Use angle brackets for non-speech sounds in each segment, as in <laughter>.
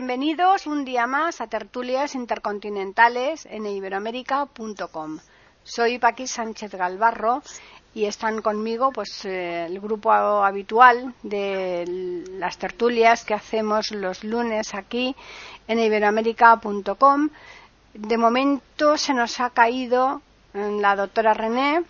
Bienvenidos un día más a Tertulias Intercontinentales en iberoamérica.com. Soy Paqui Sánchez Galvarro y están conmigo pues eh, el grupo habitual de las tertulias que hacemos los lunes aquí en iberoamérica.com. De momento se nos ha caído eh, la doctora René,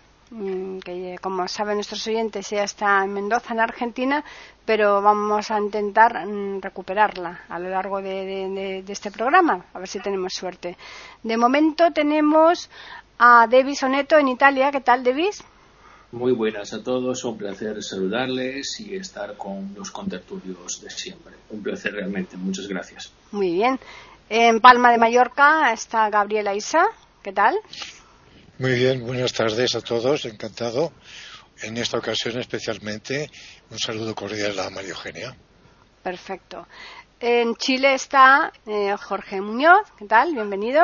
que como saben nuestros oyentes ya está en Mendoza, en Argentina, pero vamos a intentar mm, recuperarla a lo largo de, este programa, a ver si tenemos suerte. De momento tenemos a Devis Oneto en Italia. ¿Qué tal, Devis? Muy buenas a todos, un placer saludarles y estar con los contertulios de siempre. Un placer realmente, muchas gracias. Muy bien. En Palma de Mallorca está Gabriela Isa. ¿Qué tal? Muy bien, buenas tardes a todos, encantado en esta ocasión especialmente un saludo cordial a María Eugenia. Perfecto. En Chile está eh, Jorge Muñoz. ¿Qué tal? Bienvenido.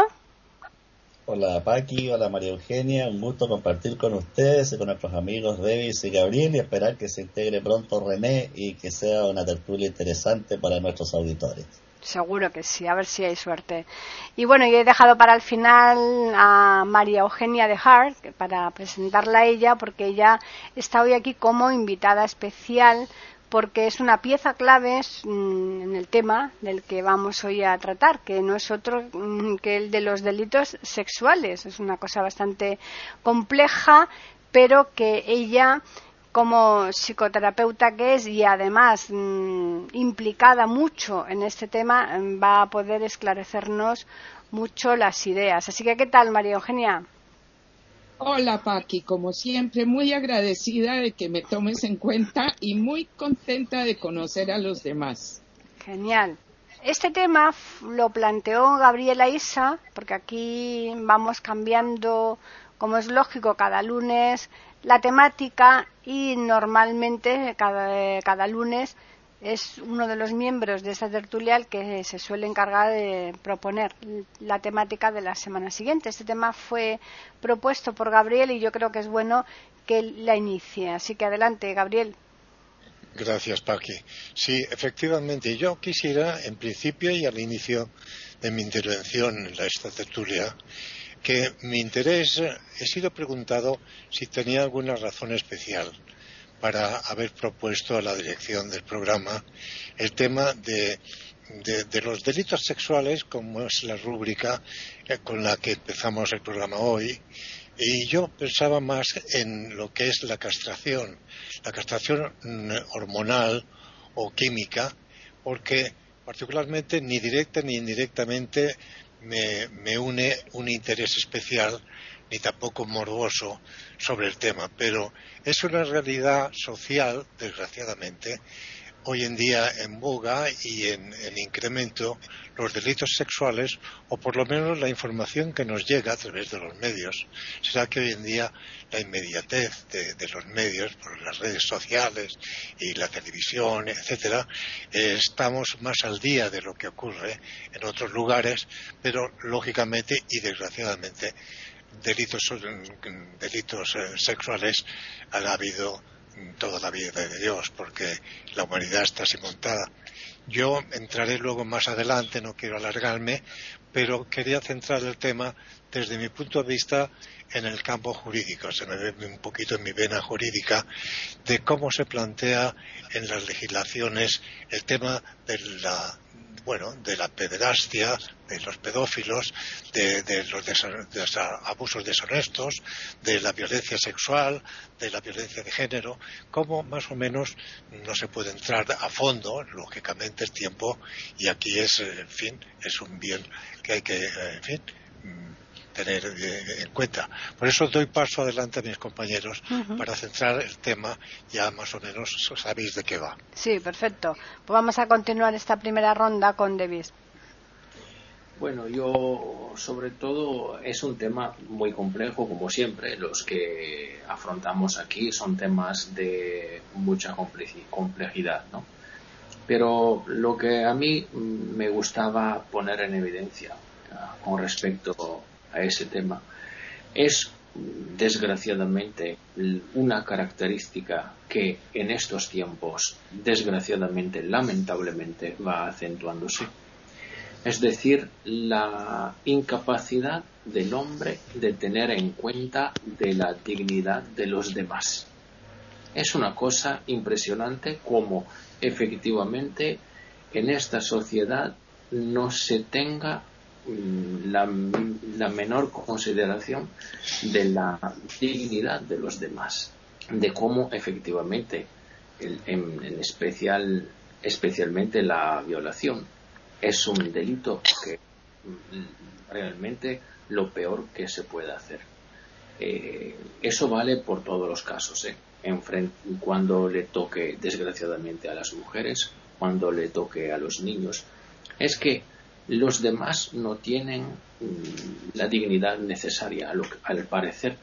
Hola Paqui, hola María Eugenia, un gusto compartir con ustedes y con nuestros amigos Davis y Gabriel y esperar que se integre pronto René y que sea una tertulia interesante para nuestros auditores. Seguro que sí, a ver si hay suerte. Y bueno, yo he dejado para el final a María Eugenia de Hart para presentarla a ella, porque ella está hoy aquí como invitada especial, porque es una pieza clave mm, en el tema del que vamos hoy a tratar, que no es otro mm, que el de los delitos sexuales. Es una cosa bastante compleja, pero que ella como psicoterapeuta que es y además mm, implicada mucho en este tema, mm, va a poder esclarecernos mucho las ideas. Así que, ¿qué tal, María Eugenia? Hola, Paqui. Como siempre, muy agradecida de que me tomes en cuenta y muy contenta de conocer a los demás. Genial. Este tema lo planteó Gabriela Isa, porque aquí vamos cambiando, como es lógico, cada lunes la temática y normalmente cada, lunes es uno de los miembros de esta tertulia el que se suele encargar de proponer la temática de la semana siguiente. Este tema fue propuesto por Gabriel y yo creo que es bueno que la inicie. Así que adelante, Gabriel. Gracias, Paqui. Sí, efectivamente, yo quisiera, en principio y al inicio de mi intervención en esta tertulia, que mi interés, he sido preguntado si tenía alguna razón especial para haber propuesto a la dirección del programa el tema de, los delitos sexuales, como es la rúbrica eh, con la que empezamos el programa hoy. Y yo pensaba más en lo que es la castración, la castración mm, hormonal o química, porque particularmente ni directa ni indirectamente me, me une un interés especial ni tampoco morboso sobre el tema, pero es una realidad social, desgraciadamente, hoy en día en boga y en, incremento los delitos sexuales o por lo menos la información que nos llega a través de los medios. Será que hoy en día la inmediatez de, los medios, por las redes sociales y la televisión, etcétera, eh, estamos más al día de lo que ocurre en otros lugares, pero lógicamente y desgraciadamente delitos, delitos eh, sexuales ha habido toda la vida de Dios, porque la humanidad está así montada. Yo entraré luego más adelante, no quiero alargarme, pero quería centrar el tema desde mi punto de vista en el campo jurídico, se me ve un poquito en mi vena jurídica, de cómo se plantea en las legislaciones el tema de la, bueno, de la pederastia, de los pedófilos, de, los, abusos deshonestos, de la violencia sexual, de la violencia de género, cómo más o menos no se puede entrar a fondo, lógicamente el tiempo, y aquí es, en fin, es un bien que hay que, en fin, tener eh, en cuenta. Por eso doy paso adelante a mis compañeros para centrar el tema, ya más o menos sabéis de qué va. Sí, perfecto. Pues vamos a continuar esta primera ronda con Davis. Bueno, yo sobre todo es un tema muy complejo, como siempre. Los que afrontamos aquí son temas de mucha complejidad, ¿no? Pero lo que a mí me gustaba poner en evidencia ah, con respecto a ese tema es desgraciadamente una característica que en estos tiempos desgraciadamente lamentablemente va acentuándose. Es decir la incapacidad del hombre de tener en cuenta de la dignidad de los demás. Es una cosa impresionante como efectivamente en esta sociedad no se tenga mm, la, menor consideración de la dignidad de los demás, de cómo efectivamente, en, especial, especialmente la violación, es un delito que mm, realmente lo peor que se puede hacer. Eh, eso vale por todos los casos. ¿eh? cuando le toque desgraciadamente a las mujeres, cuando le toque a los niños, es que los demás no tienen mm, la dignidad necesaria, al parecer,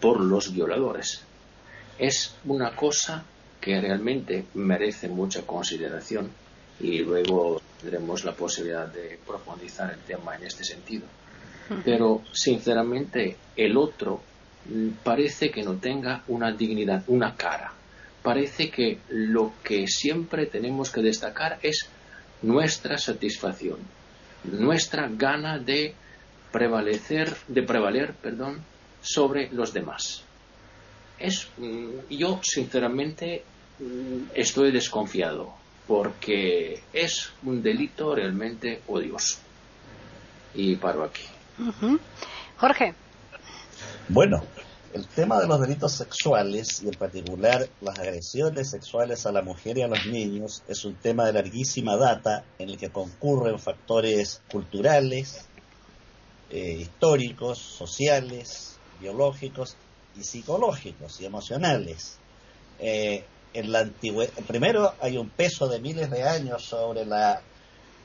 por los violadores. Es una cosa que realmente merece mucha consideración y luego tendremos la posibilidad de profundizar el tema en este sentido. Pero, sinceramente, el otro parece que no tenga una dignidad, una cara. Parece que lo que siempre tenemos que destacar es nuestra satisfacción, nuestra gana de prevalecer, de prevaler, perdón, sobre los demás. Es, mm, yo sinceramente mm, estoy desconfiado porque es un delito realmente odioso. Y paro aquí. Jorge. Bueno, el tema de los delitos sexuales y en particular las agresiones sexuales a la mujer y a los niños es un tema de larguísima data en el que concurren factores culturales, eh, históricos, sociales, biológicos y psicológicos y emocionales. Eh, en la antigüedad, primero hay un peso de miles de años sobre la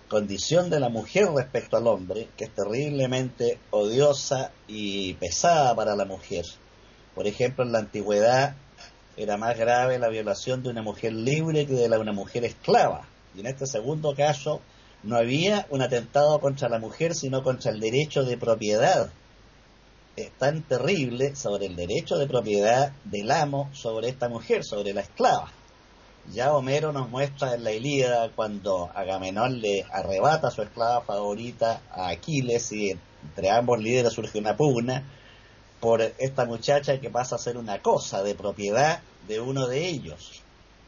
condición de la mujer respecto al hombre, que es terriblemente odiosa y pesada para la mujer. Por ejemplo, en la antigüedad era más grave la violación de una mujer libre que de la de una mujer esclava. Y en este segundo caso no había un atentado contra la mujer, sino contra el derecho de propiedad. Es tan terrible sobre el derecho de propiedad del amo sobre esta mujer, sobre la esclava. Ya Homero nos muestra en la Ilíada cuando Agamenón le arrebata a su esclava favorita a Aquiles y entre ambos líderes surge una pugna por esta muchacha que pasa a ser una cosa de propiedad de uno de ellos.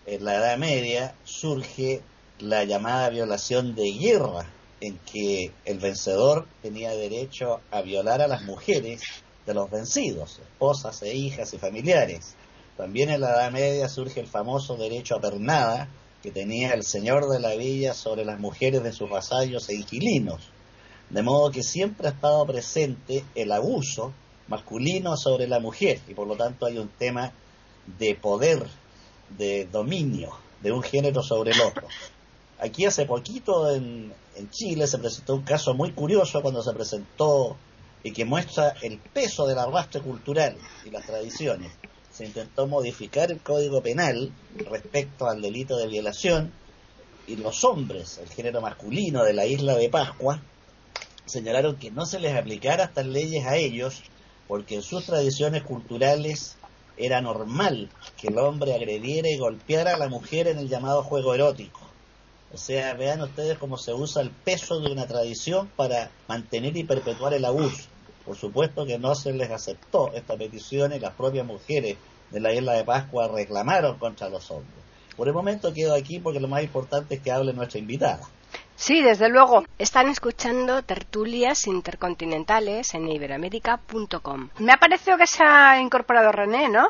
En la Edad Media surge la llamada violación de guerra, en que el vencedor tenía derecho a violar a las mujeres de los vencidos, esposas e hijas y familiares. También en la Edad Media surge el famoso derecho a pernada que tenía el señor de la villa sobre las mujeres de sus vasallos e inquilinos. De modo que siempre ha estado presente el abuso masculino sobre la mujer y por lo tanto hay un tema de poder, de dominio de un género sobre el otro. Aquí hace poquito en, en Chile se presentó un caso muy curioso cuando se presentó y que muestra el peso del arrastre cultural y las tradiciones se intentó modificar el Código Penal respecto al delito de violación y los hombres, el género masculino de la isla de Pascua, señalaron que no se les aplicara estas leyes a ellos porque en sus tradiciones culturales era normal que el hombre agrediera y golpeara a la mujer en el llamado juego erótico. O sea, vean ustedes cómo se usa el peso de una tradición para mantener y perpetuar el abuso. Por supuesto que no se les aceptó esta petición y las propias mujeres de la isla de Pascua reclamaron contra los hombres. Por el momento quedo aquí porque lo más importante es que hable nuestra invitada. Sí, desde luego. Están escuchando tertulias intercontinentales en iberoamérica.com. Me ha parecido que se ha incorporado René, ¿no?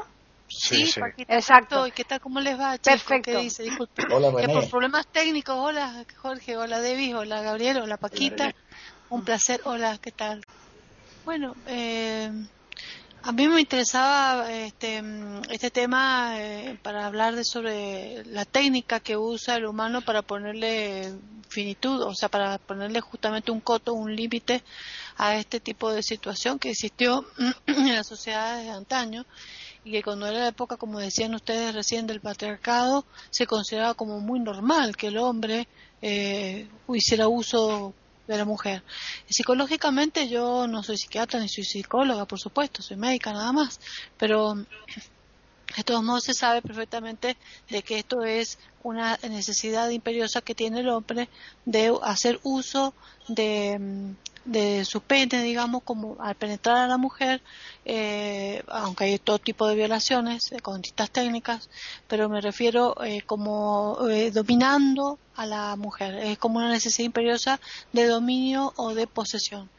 Sí, sí. Exacto. ¿Y qué tal? ¿Cómo les va, chicos? Perfecto. ¿Qué dice? Disculpe. Hola, René. por problemas técnicos, hola, Jorge, hola, Debbie, hola, Gabriel, hola, Paquita. Un placer, hola, ¿qué tal? Bueno, eh, a mí me interesaba este, este tema eh, para hablar de sobre la técnica que usa el humano para ponerle finitud, o sea, para ponerle justamente un coto, un límite a este tipo de situación que existió <clears throat> en las sociedades de antaño y que cuando era la época, como decían ustedes recién, del patriarcado, se consideraba como muy normal que el hombre eh, hiciera uso de la mujer. Psicológicamente yo no soy psiquiatra ni soy psicóloga, por supuesto, soy médica nada más, pero de todos modos se sabe perfectamente de que esto es una necesidad imperiosa que tiene el hombre de hacer uso de, de su pene, digamos, como al penetrar a la mujer, eh, aunque hay todo tipo de violaciones eh, con distintas técnicas, pero me refiero eh, como dominando a la mujer, es como una necesidad imperiosa de dominio o de posesión.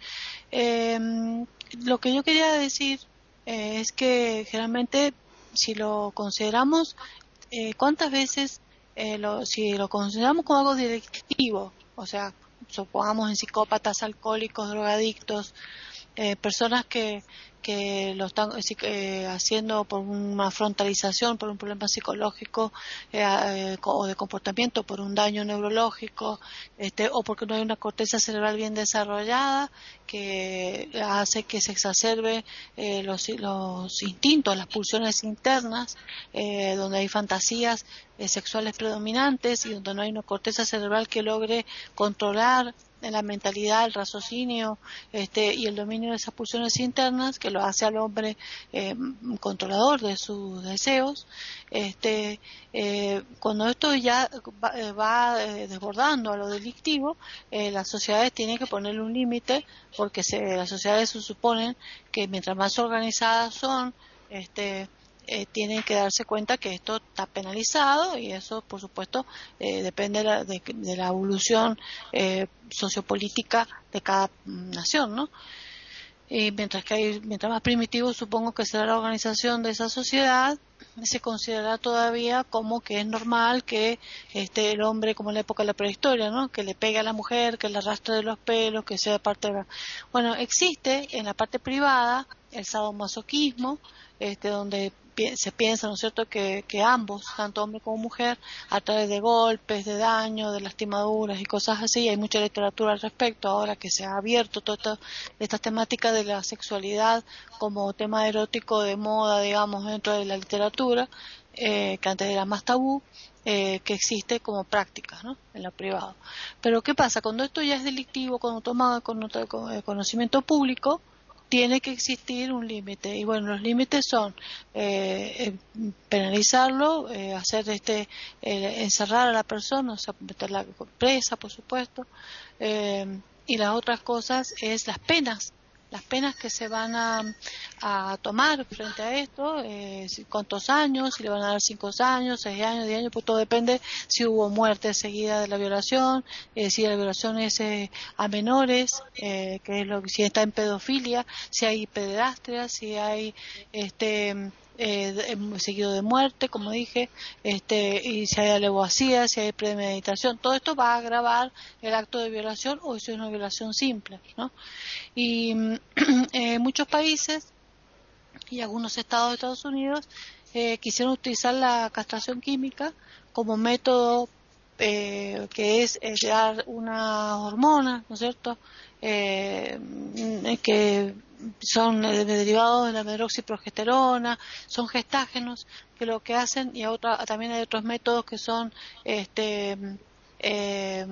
lo que yo quería decir es que generalmente si lo consideramos, ¿cuántas veces lo, si lo consideramos como algo directivo, o sea, supongamos en psicópatas, alcohólicos, drogadictos, eh, personas que, que lo están eh, haciendo por una frontalización, por un problema psicológico eh, o de comportamiento, por un daño neurológico, este, o porque no hay una corteza cerebral bien desarrollada que hace que se exacerbe los, los, instintos, las pulsiones internas, donde hay fantasías sexuales predominantes y donde no hay una corteza cerebral que logre controlar la mentalidad, el raciocinio este, y el dominio de esas pulsiones internas que lo hace al hombre eh, controlador de sus deseos. Este, eh, cuando esto ya va, eh, desbordando a lo delictivo, las sociedades tienen que ponerle un límite porque se, las sociedades se suponen que mientras más organizadas son, este, eh, tienen que darse cuenta que esto está penalizado y eso, por supuesto, eh, depende de la, evolución eh, sociopolítica de cada nación, ¿no? Y mientras que hay, mientras más primitivo supongo que será la organización de esa sociedad, se considera todavía como que es normal que este el hombre como en la época de la prehistoria no que le pegue a la mujer que le arrastre de los pelos que sea parte de la... bueno existe en la parte privada el sadomasoquismo este donde se piensa, ¿no es cierto?, que, que, ambos, tanto hombre como mujer, a través de golpes, de daño, de lastimaduras y cosas así, hay mucha literatura al respecto, ahora que se ha abierto toda esta, temática de la sexualidad como tema erótico de moda, digamos, dentro de la literatura, eh, que antes era más tabú, eh, que existe como práctica ¿no? en lo privado. Pero ¿qué pasa? Cuando esto ya es delictivo, cuando toma conocimiento público, tiene que existir un límite. Y bueno los límites son eh, eh penalizarlo eh, hacer este eh, encerrar a la persona o sea meterla presa por supuesto y las otras cosas es las penas las penas que se van a, tomar frente a esto, eh, cuántos años, si le van a dar cinco años, seis años, diez años, pues todo depende si hubo muerte seguida de la violación, eh, si la violación es eh, a menores, que es lo si está en pedofilia, si hay pederastria, si hay este eh, seguido de muerte, como dije, este, y si hay alevosía, si hay premeditación, todo esto va a agravar el acto de violación o si es una violación simple, ¿no? Y en <clears throat> eh, muchos países y algunos estados de Estados Unidos eh, quisieron utilizar la castración química como método eh, que es dar una hormona, ¿no es cierto?, eh, que son derivados de la medroxiprogesterona, son gestágenos que lo que hacen, y otra, también hay otros métodos que son este, eh,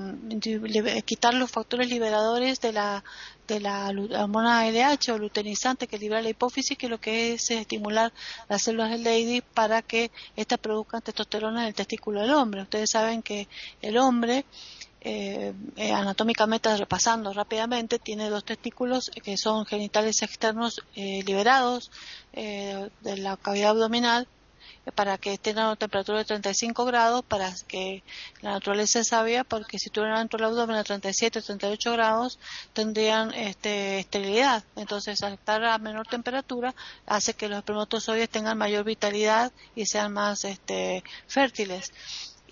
quitar los factores liberadores de la, de la hormona LH o luteinizante que libera la hipófisis, que lo que es, estimular las células del Leydig para que éstas produzcan testosterona en el testículo del hombre. Ustedes saben que el hombre eh, eh, anatómicamente repasando rápidamente, tiene dos testículos que son genitales externos eh, liberados de la cavidad abdominal para que estén a una temperatura de 35 grados, para que la naturaleza es sabia, porque si tuvieran dentro del abdomen a 37 o 38 grados, tendrían este, esterilidad. Entonces, al estar a menor temperatura, hace que los espermatozoides tengan mayor vitalidad y sean más este, fértiles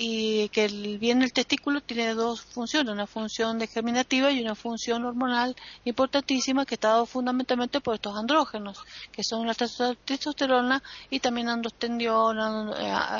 y que el, bien el testículo tiene dos funciones, una función de germinativa y una función hormonal importantísima que está dado fundamentalmente por estos andrógenos, que son la testosterona y también androstendiona,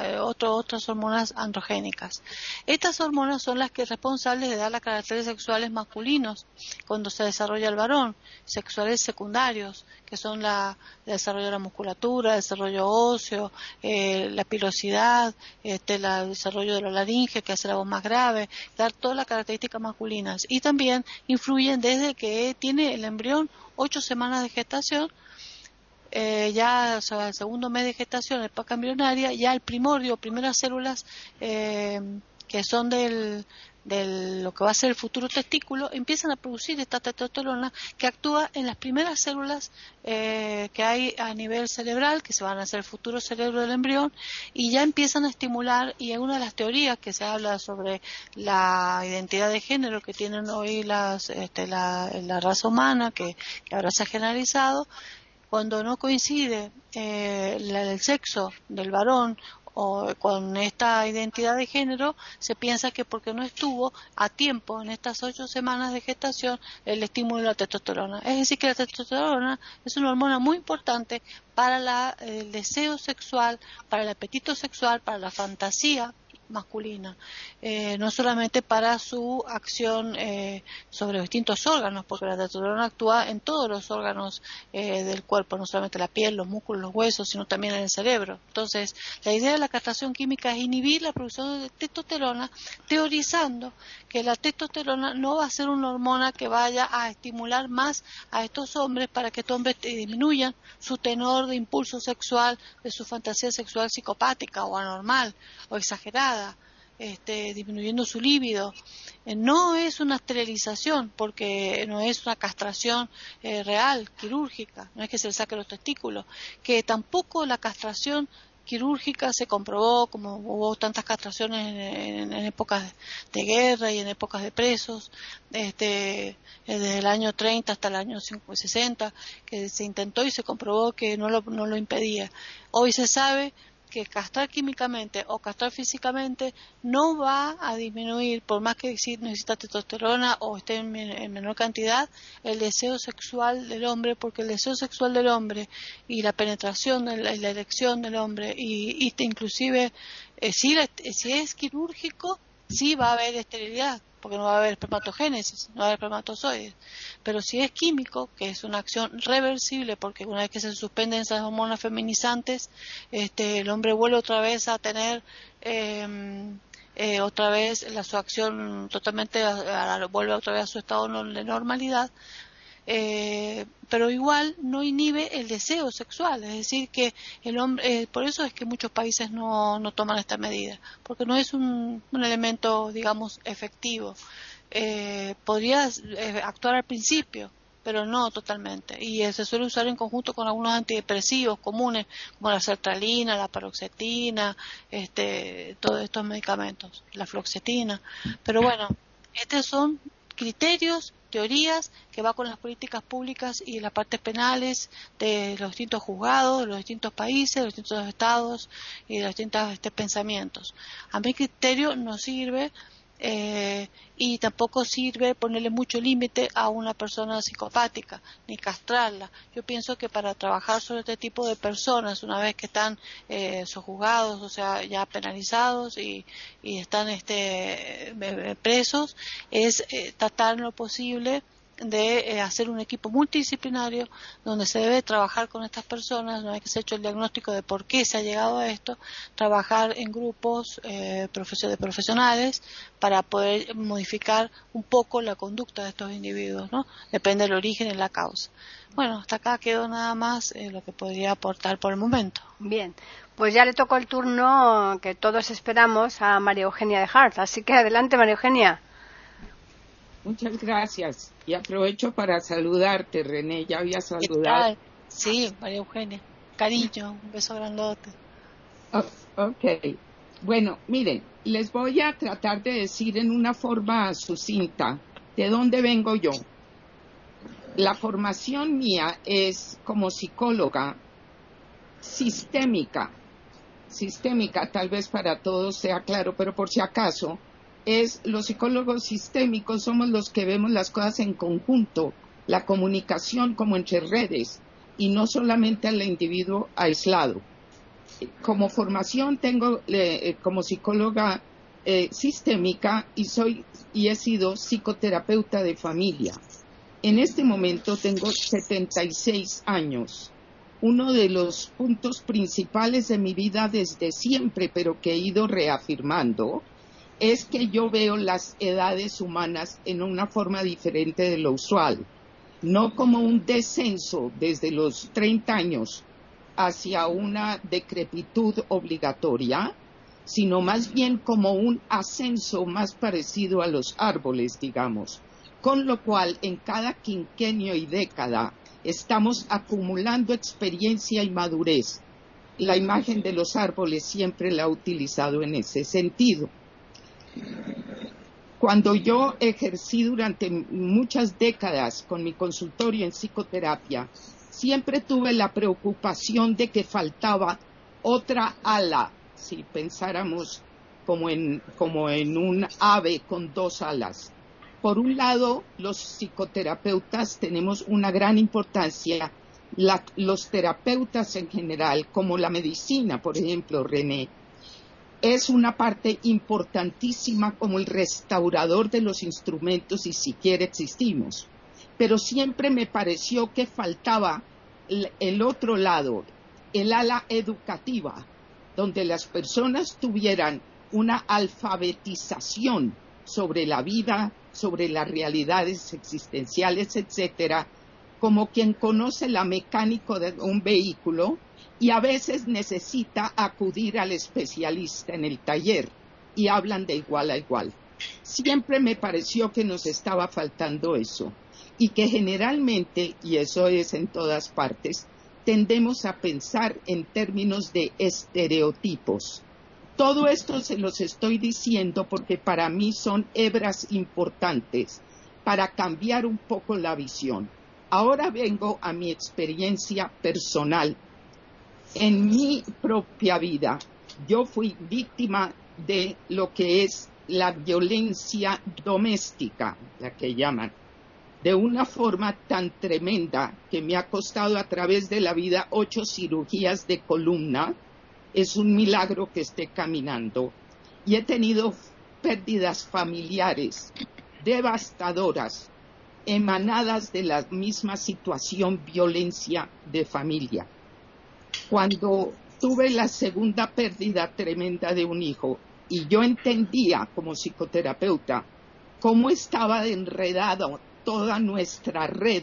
eh, otras hormonas androgénicas. Estas hormonas son las que responsables de dar las caracteres sexuales masculinos cuando se desarrolla el varón, sexuales secundarios, que son la, el desarrollo de la musculatura, el desarrollo óseo, eh, la pilosidad, este, el desarrollo de la laringe, que hace la voz más grave, dar todas las características masculinas. Y también influyen desde que tiene el embrión ocho semanas de gestación, eh, ya el segundo mes de gestación, época embrionaria, ya el primorio, primeras células eh, que son del, de lo que va a ser el futuro testículo, empiezan a producir esta testosterona que actúa en las primeras células eh, que hay a nivel cerebral, que se van a hacer el futuro cerebro del embrión, y ya empiezan a estimular, y una de las teorías que se habla sobre la identidad de género que tienen hoy las, este, la, raza humana, que, ahora se ha generalizado, cuando no coincide eh, el sexo del varón o con esta identidad de género, se piensa que porque no estuvo a tiempo en estas ocho semanas de gestación el estímulo de la testosterona. Es decir, que la testosterona es una hormona muy importante para el deseo sexual, para el apetito sexual, para la fantasía masculina, eh, no solamente para su acción eh, sobre distintos órganos, porque la testosterona actúa en todos los órganos eh, del cuerpo, no solamente la piel, los músculos, los huesos, sino también en el cerebro. Entonces, la idea de la castración química es inhibir la producción de testosterona, teorizando que la testosterona no va a ser una hormona que vaya a estimular más a estos hombres para que estos hombres disminuyan su tenor de impulso sexual, de su fantasía sexual psicopática o anormal o exagerada este, disminuyendo su líbido. Eh, no es una esterilización, porque no es una castración eh, real, quirúrgica, no es que se le saque los testículos, que tampoco la castración quirúrgica se comprobó, como hubo tantas castraciones en, épocas de guerra y en épocas de presos, este, desde el año 30 hasta el año 60, que se intentó y se comprobó que no lo impedía. Hoy se sabe que castrar químicamente o castrar físicamente no va a disminuir, por más que necesita testosterona o esté en, menor cantidad, el deseo sexual del hombre, porque el deseo sexual del hombre y la penetración, la, la elección del hombre, y, inclusive eh, si, si es quirúrgico, sí va a haber esterilidad, porque no va a haber espermatogénesis, no va a haber espermatozoides. Pero si es químico, que es una acción reversible, porque una vez que se suspenden esas hormonas feminizantes, este, el hombre vuelve otra vez a tener em, eh, otra vez la, su acción totalmente, vuelve otra vez a su estado de normalidad, eh, pero igual no inhibe el deseo sexual, es decir, que el hombre, eh, por eso es que muchos países no, no toman esta medida, porque no es un, elemento, digamos, efectivo. Eh, podría eh, actuar al principio, pero no totalmente. Y se suele usar en conjunto con algunos antidepresivos comunes, como la sertralina, la paroxetina, este, todos estos medicamentos, la floxetina. Pero bueno, estos son criterios teorías que va con las políticas públicas y las partes penales de los distintos juzgados, de los distintos países, de los distintos estados y de los distintos este, pensamientos. A mi criterio no sirve eh, y tampoco sirve ponerle mucho límite a una persona psicopática ni castrarla. Yo pienso que para trabajar sobre este tipo de personas, una vez que están eh, sojuzgados, o sea, ya penalizados y, y están este, eh, presos, es eh, tratar lo posible de eh, hacer un equipo multidisciplinario donde se debe trabajar con estas personas, una vez que se ha hecho el diagnóstico de por qué se ha llegado a esto, trabajar en grupos eh, de profesionales para poder modificar un poco la conducta de estos individuos, ¿no? Depende del origen y la causa. Bueno, hasta acá quedó nada más eh, lo que podría aportar por el momento. Bien, pues ya le tocó el turno que todos esperamos a María Eugenia de Hart. Así que adelante, María Eugenia. Muchas gracias. Y aprovecho para saludarte, René. Ya había saludado. Sí, María Eugenia. Cariño, un beso grandote. Oh, ok. Bueno, miren, les voy a tratar de decir en una forma sucinta de dónde vengo yo. La formación mía es como psicóloga sistémica sistémica, tal vez para todos sea claro, pero por si acaso, es los psicólogos sistémicos somos los que vemos las cosas en conjunto, la comunicación como entre redes y no solamente al individuo aislado. Como formación tengo eh, como psicóloga eh, sistémica y soy y he sido psicoterapeuta de familia. En este momento tengo 76 años. Uno de los puntos principales de mi vida desde siempre, pero que he ido reafirmando, es que yo veo las edades humanas en una forma diferente de lo usual, no como un descenso desde los 30 años hacia una decrepitud obligatoria, sino más bien como un ascenso más parecido a los árboles, digamos. Con lo cual, en cada quinquenio y década, estamos acumulando experiencia y madurez. La imagen de los árboles siempre la he utilizado en ese sentido. Cuando yo ejercí durante muchas décadas con mi consultorio en psicoterapia, siempre tuve la preocupación de que faltaba otra ala, si pensáramos como en, como en un ave con dos alas. Por un lado, los psicoterapeutas tenemos una gran importancia, los terapeutas en general, como la medicina, por ejemplo, René, es una parte importantísima como el restaurador de los instrumentos y siquiera existimos. Pero siempre me pareció que faltaba el otro lado, el ala educativa, donde las personas tuvieran una alfabetización sobre la vida, sobre las realidades existenciales, etcétera, como quien conoce la mecánica de un vehículo y a veces necesita acudir al especialista en el taller y hablan de igual a igual. Siempre me pareció que nos estaba faltando eso y que generalmente, y eso es en todas partes, tendemos a pensar en términos de estereotipos. Todo esto se los estoy diciendo porque para mí son hebras importantes para cambiar un poco la visión. Ahora vengo a mi experiencia personal en mi propia vida yo fui víctima de lo que es la violencia doméstica, la que llaman, de una forma tan tremenda que me ha costado a través de la vida ocho cirugías de columna. Es un milagro que esté caminando. Y he tenido pérdidas familiares devastadoras, emanadas de la misma situación violencia de familia cuando tuve la segunda pérdida tremenda de un hijo y yo entendía como psicoterapeuta cómo estaba enredada toda nuestra red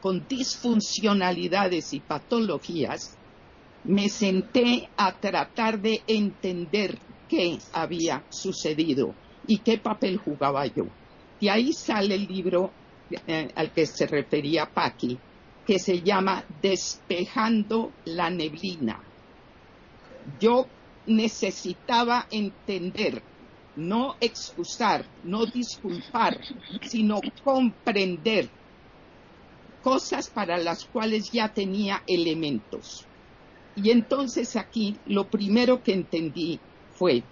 con disfuncionalidades y patologías, me senté a tratar de entender qué había sucedido y qué papel jugaba yo. Y ahí sale el libro eh, al que se refería Paqui, que se llama Despejando la neblina. Yo necesitaba entender, no excusar, no disculpar, sino comprender cosas para las cuales ya tenía elementos. Y entonces aquí lo primero que entendí fue,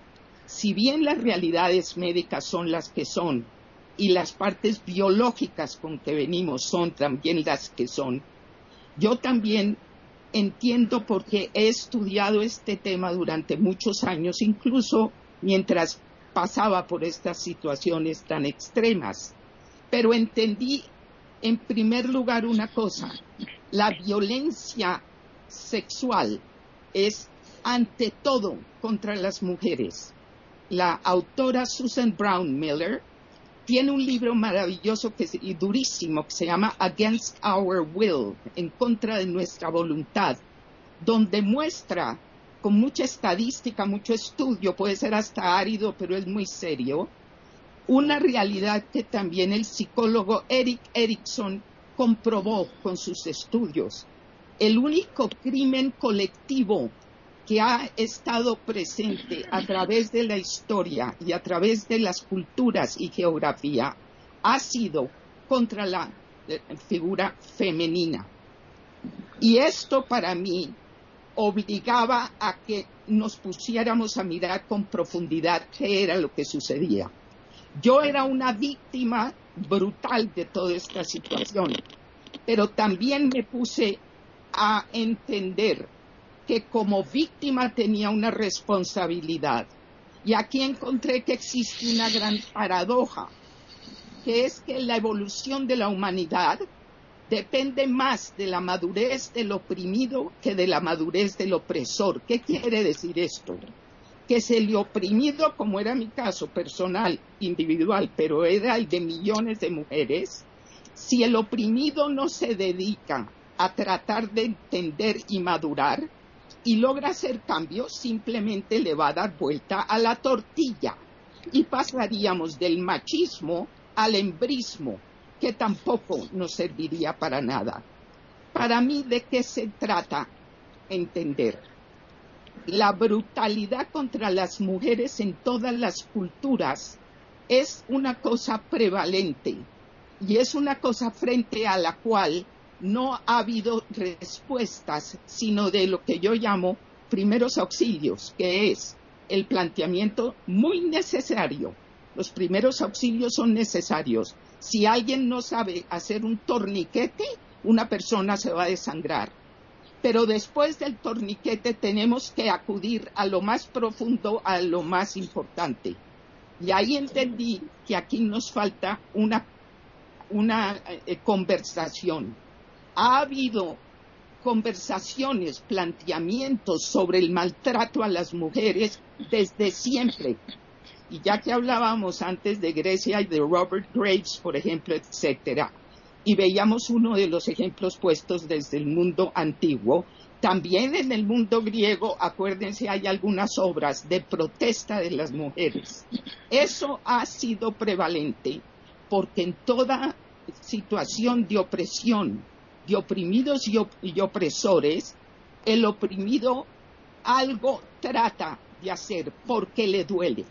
si bien las realidades médicas son las que son, y las partes biológicas con que venimos son también las que son. Yo también entiendo porque he estudiado este tema durante muchos años, incluso mientras pasaba por estas situaciones tan extremas. Pero entendí en primer lugar una cosa, la violencia sexual es ante todo contra las mujeres. La autora Susan Brown Miller tiene un libro maravilloso que y durísimo que se llama Against Our Will, en contra de nuestra voluntad, donde muestra con mucha estadística, mucho estudio, puede ser hasta árido, pero es muy serio, una realidad que también el psicólogo Eric Erickson comprobó con sus estudios. El único crimen colectivo que ha estado presente a través de la historia y a través de las culturas y geografía ha sido contra la eh, figura femenina. Y esto para mí obligaba a que nos pusiéramos a mirar con profundidad qué era lo que sucedía. Yo era una víctima brutal de toda esta situación, pero también me puse a entender que como víctima tenía una responsabilidad. Y aquí encontré que existe una gran paradoja, que es que la evolución de la humanidad depende más de la madurez del oprimido que de la madurez del opresor. ¿Qué quiere decir esto? Que si el oprimido, como era mi caso personal, individual, pero era el de millones de mujeres, si el oprimido no se dedica a tratar de entender y madurar y logra hacer cambios, simplemente le va a dar vuelta a la tortilla y pasaríamos del machismo al embrismo, que tampoco nos serviría para nada. Para mí, ¿de qué se trata? Entender. La brutalidad contra las mujeres en todas las culturas es una cosa prevalente y es una cosa frente a la cual no ha habido respuestas, sino de lo que yo llamo primeros auxilios, que es el planteamiento muy necesario. Los primeros auxilios son necesarios, si alguien no sabe hacer un torniquete, una persona se va a desangrar. Pero después del torniquete tenemos que acudir a lo más profundo, a lo más importante. Y ahí entendí que aquí nos falta una, una eh, conversación. Ha habido conversaciones, planteamientos sobre el maltrato a las mujeres desde siempre, y ya que hablábamos antes de Grecia y de Robert Graves, por ejemplo, etcétera, y veíamos uno de los ejemplos puestos desde el mundo antiguo, también en el mundo griego, acuérdense, hay algunas obras de protesta de las mujeres. Eso ha sido prevalente porque en toda situación de opresión, de oprimidos y, opresores, el oprimido algo trata de hacer porque le duele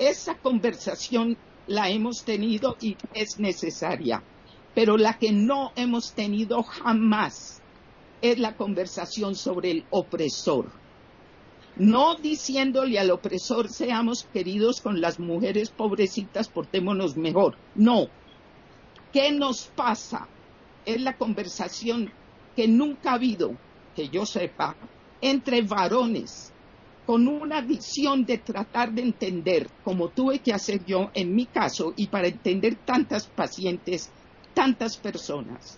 esa conversación la hemos tenido y es necesaria, pero la que no hemos tenido jamás es la conversación sobre el opresor. No diciéndole al opresor seamos queridos con las mujeres pobrecitas, portémonos mejor. No. ¿Qué nos pasa? Es la conversación que nunca ha habido, que yo sepa, entre varones con una visión de tratar de entender, como tuve que hacer yo en mi caso, y para entender tantas pacientes, tantas personas.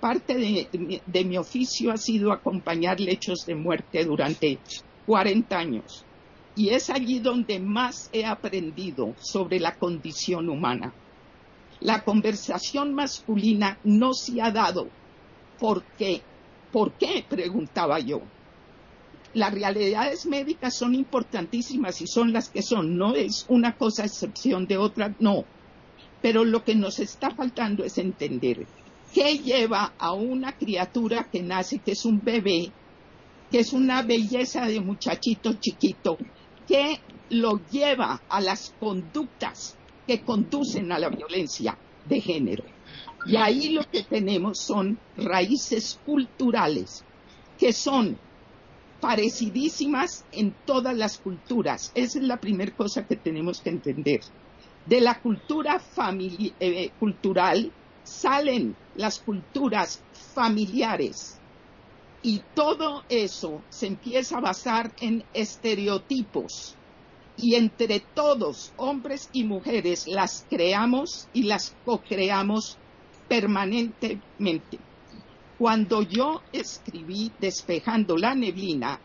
Parte de, mi oficio ha sido acompañar lechos de muerte durante 40 años. Y es allí donde más he aprendido sobre la condición humana. La conversación masculina no se ha dado. ¿Por qué? ¿Por qué? preguntaba yo las realidades médicas son importantísimas y son las que son, no es una cosa excepción de otra, no. Pero lo que nos está faltando es entender qué lleva a una criatura que nace, que es un bebé, que es una belleza de muchachito chiquito, que lo lleva a las conductas que conducen a la violencia de género. Y ahí lo que tenemos son raíces culturales, que son parecidísimas en todas las culturas. Esa es la primera cosa que tenemos que entender. De la cultura eh, cultural salen las culturas familiares y todo eso se empieza a basar en estereotipos y entre todos, hombres y mujeres, las creamos y las co-creamos permanentemente. Cuando yo escribí Despejando la neblina,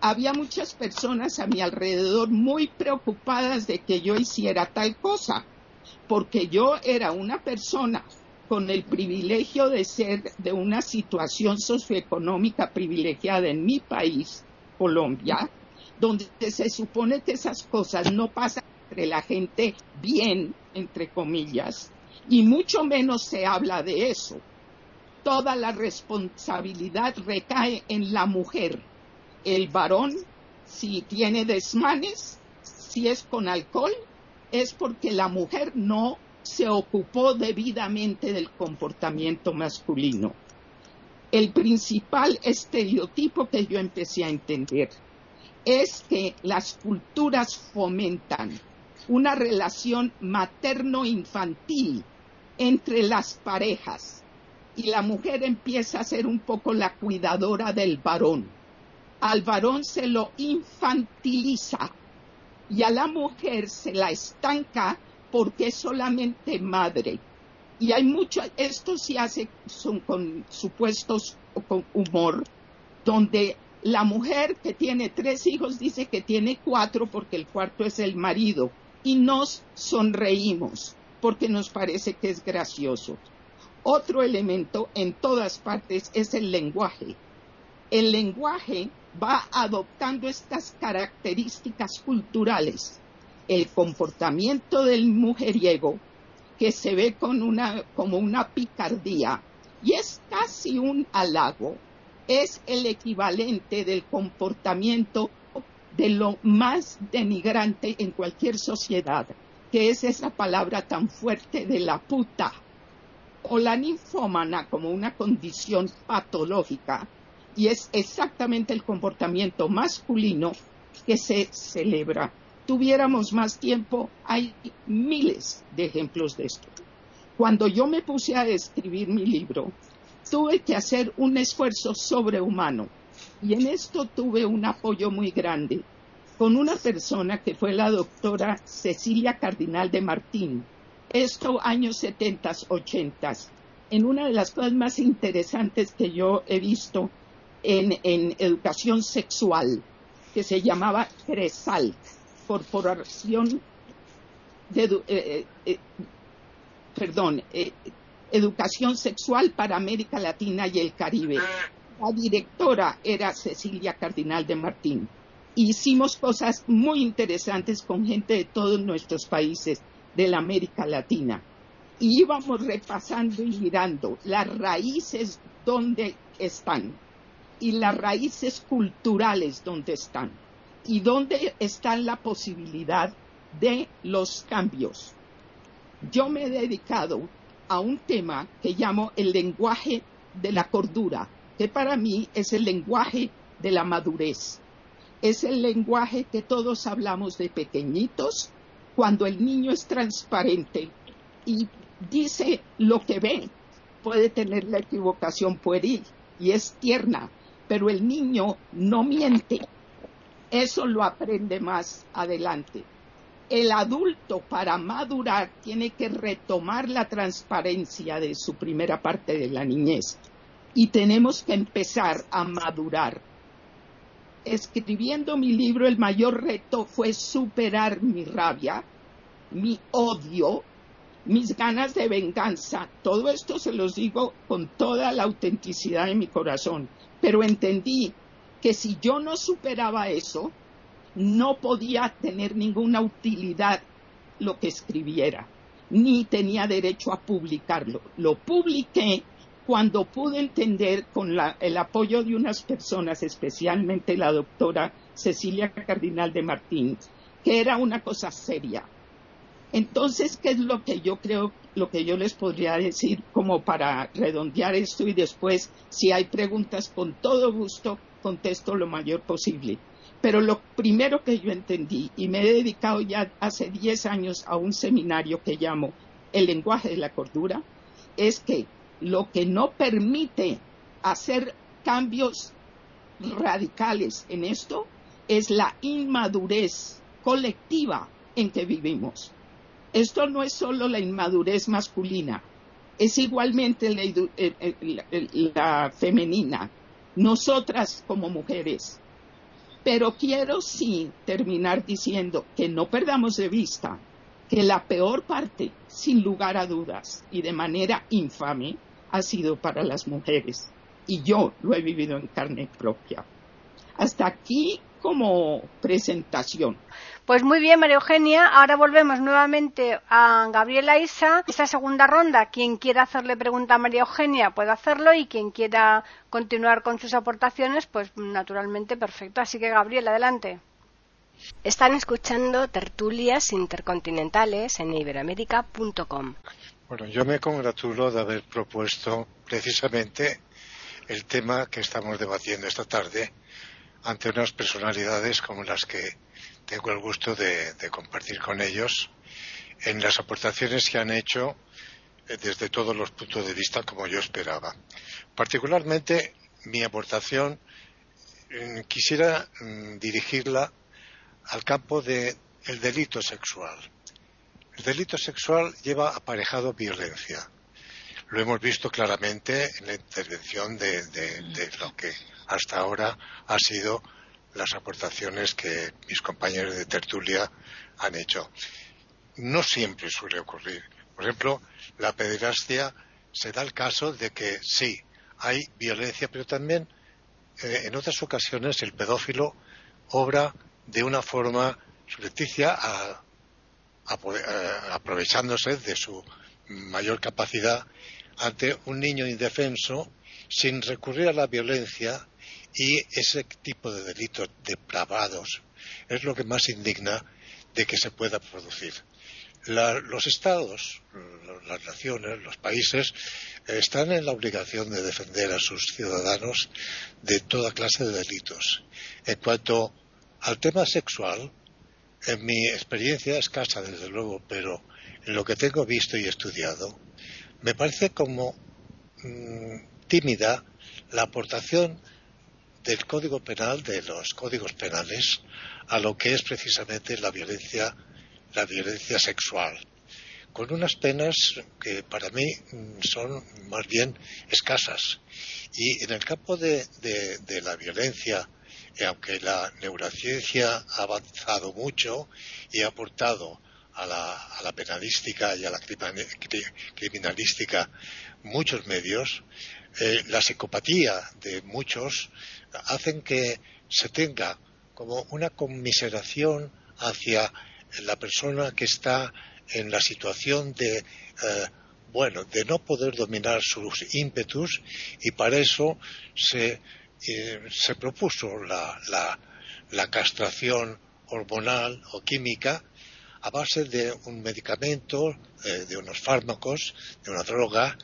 había muchas personas a mi alrededor muy preocupadas de que yo hiciera tal cosa, porque yo era una persona con el privilegio de ser de una situación socioeconómica privilegiada en mi país, Colombia, donde se supone que esas cosas no pasan entre la gente bien, entre comillas, y mucho menos se habla de eso toda la responsabilidad recae en la mujer. El varón, si tiene desmanes, si es con alcohol, es porque la mujer no se ocupó debidamente del comportamiento masculino. el principal estereotipo que yo empecé a entender es que las culturas fomentan una relación materno-infantil entre las parejas y la mujer empieza a ser un poco la cuidadora del varón. Al varón se lo infantiliza y a la mujer se la estanca porque es solamente madre. Y hay mucho, esto se hace son con supuestos con humor, donde la mujer que tiene tres hijos dice que tiene cuatro porque el cuarto es el marido y nos sonreímos porque nos parece que es gracioso. Otro elemento en todas partes es el lenguaje. El lenguaje va adoptando estas características culturales. El comportamiento del mujeriego, que se ve con una, como una picardía y es casi un halago, es el equivalente del comportamiento de lo más denigrante en cualquier sociedad, que es esa palabra tan fuerte de la puta o la ninfómana como una condición patológica y es exactamente el comportamiento masculino que se celebra. Tuviéramos más tiempo, hay miles de ejemplos de esto. Cuando yo me puse a escribir mi libro, tuve que hacer un esfuerzo sobrehumano y en esto tuve un apoyo muy grande con una persona que fue la doctora Cecilia Cardinal de Martín. Esto años 70, 80. En una de las cosas más interesantes que yo he visto en, educación sexual, que se llamaba CRESAL, Corporación de, eh, eh, eh, perdón, Educación Sexual para América Latina y el Caribe. La directora era Cecilia Cardinal de Martín hicimos cosas muy interesantes con gente de todos nuestros países de la América Latina. Y íbamos repasando y mirando las raíces donde están y las raíces culturales donde están y dónde está la posibilidad de los cambios. Yo me he dedicado a un tema que llamo el lenguaje de la cordura, que para mí es el lenguaje de la madurez es el lenguaje que todos hablamos de pequeñitos, cuando el niño es transparente y dice lo que ve, puede tener la equivocación pueril y es tierna, pero el niño no miente. Eso lo aprende más adelante. El adulto para madurar tiene que retomar la transparencia de su primera parte de la niñez y tenemos que empezar a madurar escribiendo mi libro, el mayor reto fue superar mi rabia, mi odio, mis ganas de venganza. Todo esto se los digo con toda la autenticidad de mi corazón. Pero entendí que si yo no superaba eso, no podía tener ninguna utilidad lo que escribiera, ni tenía derecho a publicarlo. Lo publiqué cuando pude entender con el apoyo de unas personas, especialmente la doctora Cecilia Cardinal de Martín, que era una cosa seria. Entonces, ¿qué es lo que yo creo, lo que yo les podría decir como para redondear esto y después, si hay preguntas, con todo gusto contesto lo mayor posible. Pero lo primero que yo entendí, y me he dedicado ya hace 10 años a un seminario que llamo El lenguaje de la cordura, es que lo que no permite hacer cambios radicales en esto es la inmadurez colectiva en que vivimos. Esto no es solo la inmadurez masculina, es igualmente la, eh, eh, la femenina, nosotras como mujeres. Pero quiero sí terminar diciendo que no perdamos de vista que la peor parte, sin lugar a dudas y de manera infame, ha sido para las mujeres y yo lo he vivido en carne propia. Hasta aquí como presentación. Pues muy bien, María Eugenia. Ahora volvemos nuevamente a Gabriela Isa. Esta segunda ronda, quien quiera hacerle pregunta a María Eugenia puede hacerlo y quien quiera continuar con sus aportaciones, pues naturalmente perfecto. Así que, Gabriela, adelante. Están escuchando tertulias intercontinentales en iberoamérica.com. Bueno, yo me congratulo de haber propuesto precisamente el tema que estamos debatiendo esta tarde ante unas personalidades como las que tengo el gusto de, compartir con ellos en las aportaciones que han hecho eh, desde todos los puntos de vista como yo esperaba. Particularmente mi aportación mm, quisiera mm, dirigirla al campo del delito sexual. El delito sexual lleva aparejado violencia. Lo hemos visto claramente en la intervención de, de lo que hasta ahora ha sido las aportaciones que mis compañeros de tertulia han hecho. No siempre suele ocurrir. Por ejemplo, la pederastia se da el caso de que sí, hay violencia, pero también eh, en otras ocasiones el pedófilo obra de una forma surrepticia aprovechándose de su mayor capacidad ante un niño indefenso sin recurrir a la violencia y ese tipo de delitos depravados es lo que más indigna de que se pueda producir. los estados, las naciones, los países están en la obligación de defender a sus ciudadanos de toda clase de delitos. En cuanto al tema sexual, en mi experiencia escasa, desde luego, pero en lo que tengo visto y estudiado, me parece como mm, tímida la aportación del Código Penal, de los códigos penales, a lo que es precisamente la violencia, la violencia sexual, con unas penas que para mí mm, son más bien escasas. Y en el campo de, la violencia, eh, aunque la neurociencia ha avanzado mucho y ha aportado a la, a la penalística y a la criminalística muchos medios, eh, la psicopatía de muchos hacen que se tenga como una conmiseración hacia la persona que está en la situación de eh, bueno de no poder dominar sus ímpetus y para eso se, eh, se propuso la, la, castración hormonal o química a base de un medicamento, de unos fármacos, de una droga,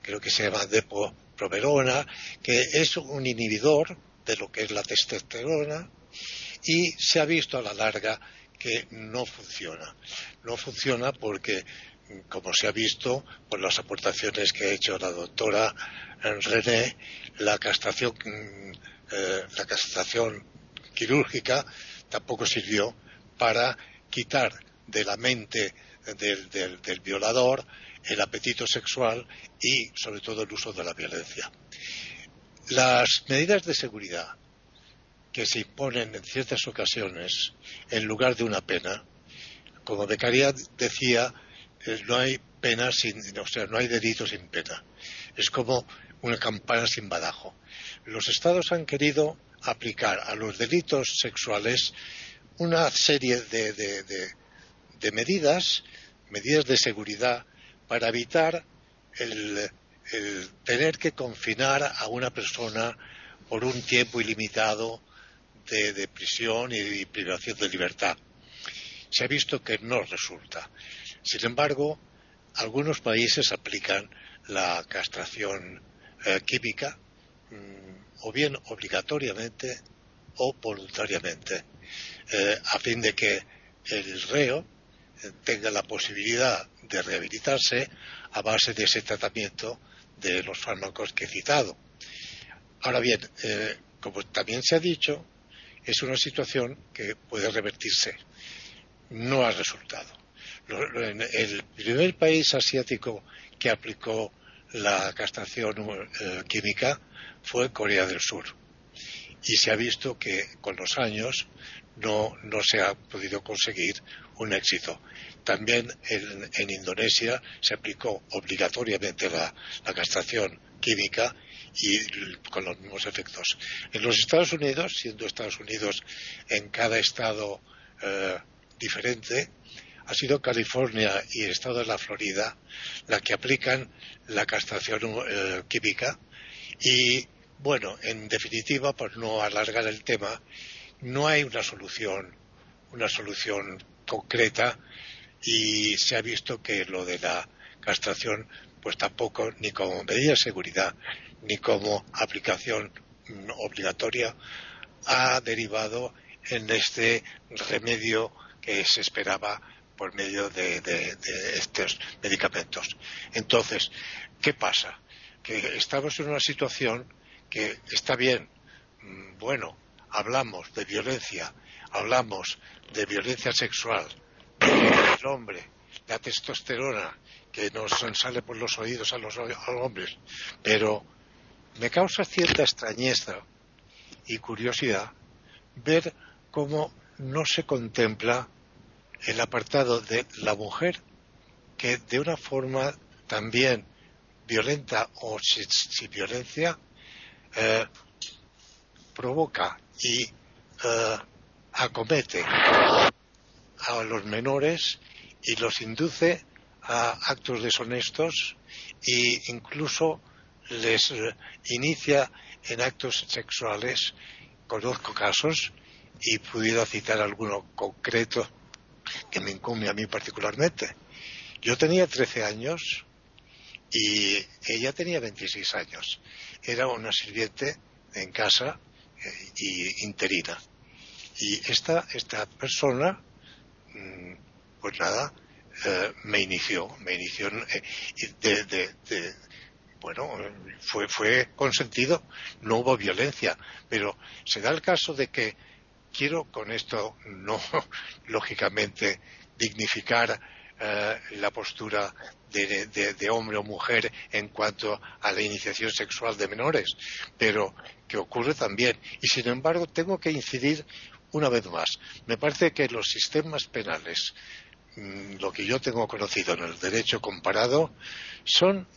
creo que se llama depo, proverona, que es un inhibidor de lo que es la testosterona y se ha visto a la larga que no funciona. No funciona porque, como se ha visto por las aportaciones que ha hecho la doctora René, la castración, eh, la castración quirúrgica tampoco sirvió para quitar de la mente del violador el apetito sexual y, sobre todo, el uso de la violencia. Las medidas de seguridad que se imponen en ciertas ocasiones en lugar de una pena, como Becaría decía, eh, no hay pena sin, o sea, no hay delito sin pena. Es como una campana sin badajo. Los estados han querido aplicar a los delitos sexuales una serie de, de medidas, medidas de seguridad para evitar el, tener que confinar a una persona por un tiempo ilimitado de, prisión y, privación de libertad. Se ha visto que no resulta. Sin embargo, algunos países aplican la castración eh, química mm, o bien obligatoriamente o voluntariamente, eh, a fin de que el reo tenga la posibilidad de rehabilitarse a base de ese tratamiento de los fármacos que he citado. Ahora bien, eh, como también se ha dicho, es una situación que puede revertirse. No ha resultado. El primer país asiático que aplicó la castración eh, química fue Corea del Sur. Y se ha visto que con los años no, no se ha podido conseguir un éxito. También en, Indonesia se aplicó obligatoriamente la, castración química y con los mismos efectos. En los Estados Unidos, siendo Estados Unidos en cada estado eh, diferente, ha sido California y el estado de la Florida la que aplican la castración eh, química y bueno, en definitiva, por no alargar el tema, no hay una solución, una solución concreta y se ha visto que lo de la castración pues tampoco ni como medida de seguridad ni como aplicación obligatoria, ha derivado en este remedio que se esperaba por medio de, estos medicamentos. Entonces, ¿qué pasa? Que estamos en una situación que está bien, mm, bueno, hablamos de violencia, hablamos de violencia sexual, del hombre, la testosterona que nos sale por los oídos a los, a los hombres, pero me causa cierta extrañeza y curiosidad ver cómo no se contempla el apartado de la mujer que de una forma también violenta o sin, violencia eh, provoca y eh, acomete a los menores y los induce a actos deshonestos e incluso les inicia en actos sexuales. Conozco casos y pudiera citar alguno concreto que me incumbe a mí particularmente. Yo tenía 13 años y ella tenía 26 años. Era una sirviente en casa eh, y interina. Y esta, esta persona, pues nada, eh, me inició, me inició de, de, bueno, fue, fue consentido, no hubo violencia, pero se da el caso de que quiero con esto no, <laughs> lógicamente, dignificar eh, la postura de, hombre o mujer en cuanto a la iniciación sexual de menores, pero que ocurre también. Y sin embargo, tengo que incidir una vez más. Me parece que los sistemas penales, mm, lo que yo tengo conocido en el derecho comparado, son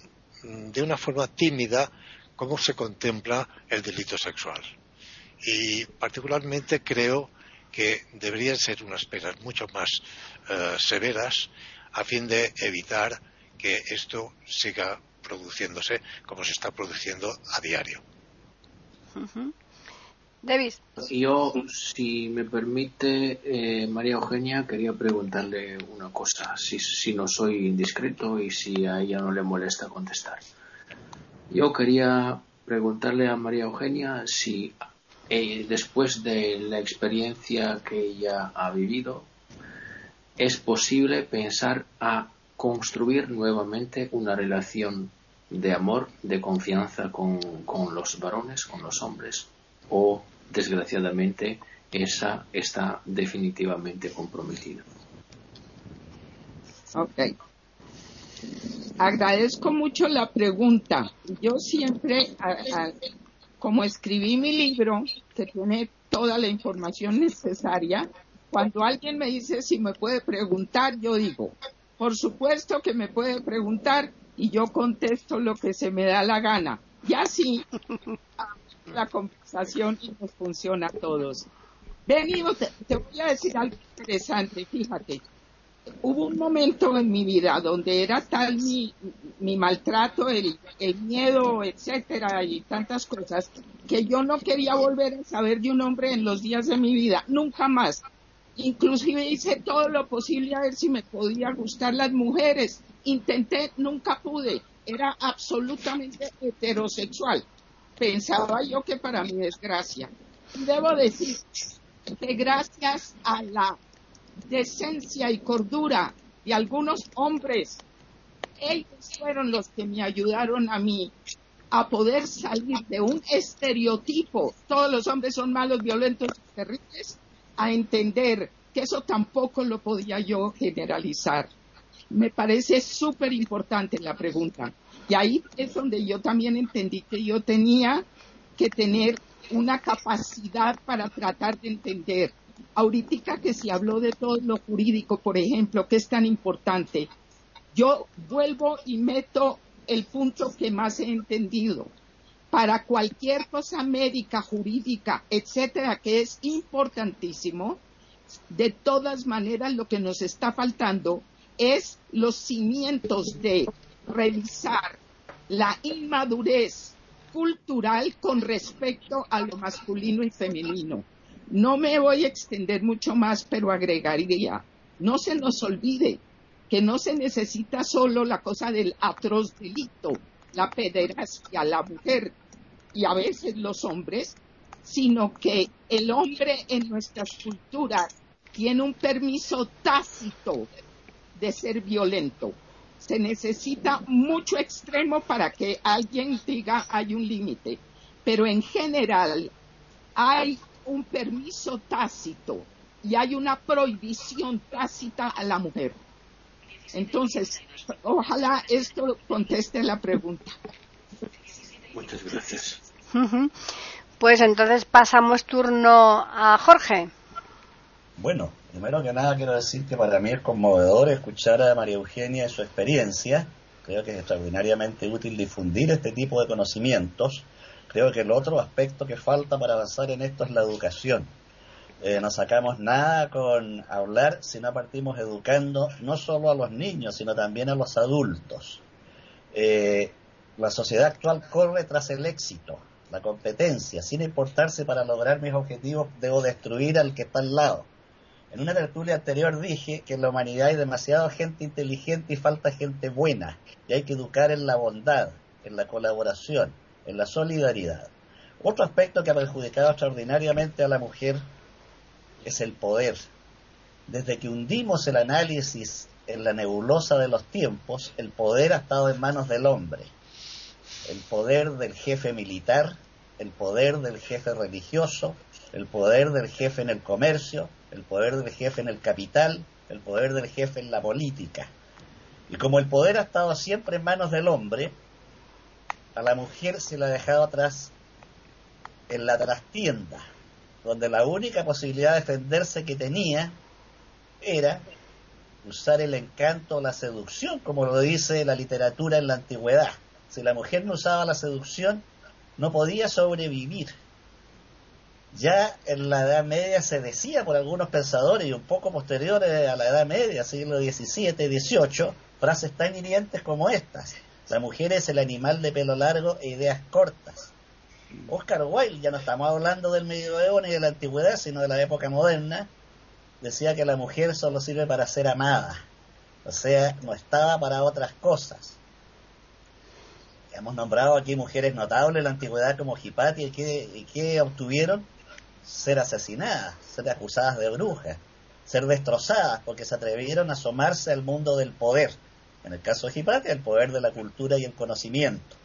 Mm, de una forma tímida cómo se contempla el delito sexual. Y particularmente creo que deberían ser unas penas mucho más eh, severas a fin de evitar que esto siga produciéndose como se está produciendo a diario. Yo, si me permite, eh, María Eugenia, quería preguntarle una cosa, si, si no soy indiscreto y si a ella no le molesta contestar. Yo quería preguntarle a María Eugenia si eh, después de la experiencia que ella ha vivido, es posible pensar a construir nuevamente una relación de amor, de confianza con, con los varones, con los hombres o desgraciadamente esa está definitivamente comprometida. Ok. Agradezco mucho la pregunta. Yo siempre, como escribí mi libro, que tiene toda la información necesaria, cuando alguien me dice si me puede preguntar, yo digo, por supuesto que me puede preguntar y yo contesto lo que se me da la gana. Y así la conversación y nos funciona a todos. Venido, te, voy a decir algo interesante, fíjate. Hubo un momento en mi vida donde era tal mi, mi maltrato, el, el miedo, etcétera, y tantas cosas, que yo no quería volver a saber de un hombre en los días de mi vida, nunca más. Inclusive hice todo lo posible a ver si me podía gustar las mujeres. Intenté, nunca pude. Era absolutamente heterosexual pensaba yo que para mi desgracia. Debo decir que gracias a la decencia y cordura de algunos hombres, ellos fueron los que me ayudaron a mí a poder salir de un estereotipo, todos los hombres son malos, violentos, terribles, a entender que eso tampoco lo podía yo generalizar. Me parece súper importante la pregunta. Y ahí es donde yo también entendí que yo tenía que tener una capacidad para tratar de entender. Ahorita que se habló de todo lo jurídico, por ejemplo, que es tan importante, yo vuelvo y meto el punto que más he entendido. Para cualquier cosa médica, jurídica, etcétera, que es importantísimo, de todas maneras lo que nos está faltando es los cimientos de revisar la inmadurez cultural con respecto a lo masculino y femenino. No me voy a extender mucho más, pero agregaría, no se nos olvide que no se necesita solo la cosa del atroz delito, la pederastia, la mujer y a veces los hombres, sino que el hombre en nuestras culturas tiene un permiso tácito de ser violento. Se necesita mucho extremo para que alguien diga hay un límite, pero en general hay un permiso tácito y hay una prohibición tácita a la mujer. Entonces, ojalá esto conteste la pregunta. Muchas gracias. Pues entonces pasamos turno a Jorge. Bueno, primero que nada quiero decir que para mí es conmovedor escuchar a María Eugenia y su experiencia. Creo que es extraordinariamente útil difundir este tipo de conocimientos. Creo que el otro aspecto que falta para avanzar en esto es la educación. Eh, no sacamos nada con hablar si no partimos educando no solo a los niños, sino también a los adultos. Eh, la sociedad actual corre tras el éxito, la competencia, sin importarse para lograr mis objetivos debo destruir al que está al lado. En una tertulia anterior dije que en la humanidad hay demasiada gente inteligente y falta gente buena, y hay que educar en la bondad, en la colaboración, en la solidaridad. Otro aspecto que ha perjudicado extraordinariamente a la mujer es el poder. Desde que hundimos el análisis en la nebulosa de los tiempos, el poder ha estado en manos del hombre. El poder del jefe militar, el poder del jefe religioso, el poder del jefe en el comercio, el poder del jefe en el capital, el poder del jefe en la política. Y como el poder ha estado siempre en manos del hombre, a la mujer se la ha dejado atrás en la trastienda, donde la única posibilidad de defenderse que tenía era usar el encanto o la seducción, como lo dice la literatura en la antigüedad. Si la mujer no usaba la seducción, no podía sobrevivir. Ya en la Edad Media se decía por algunos pensadores y un poco posteriores a la Edad Media, siglo XVII, XVIII, frases tan hirientes como estas. La mujer es el animal de pelo largo e ideas cortas. Oscar Wilde, ya no estamos hablando del medioevo ni de la antigüedad, sino de la época moderna, decía que la mujer solo sirve para ser amada, o sea, no estaba para otras cosas. Hemos nombrado aquí mujeres notables en la antigüedad como Hipatia y que, obtuvieron ser asesinadas, ser acusadas de brujas, ser destrozadas porque se atrevieron a asomarse al mundo del poder. En el caso de Hipatia, el poder de la cultura y el conocimiento.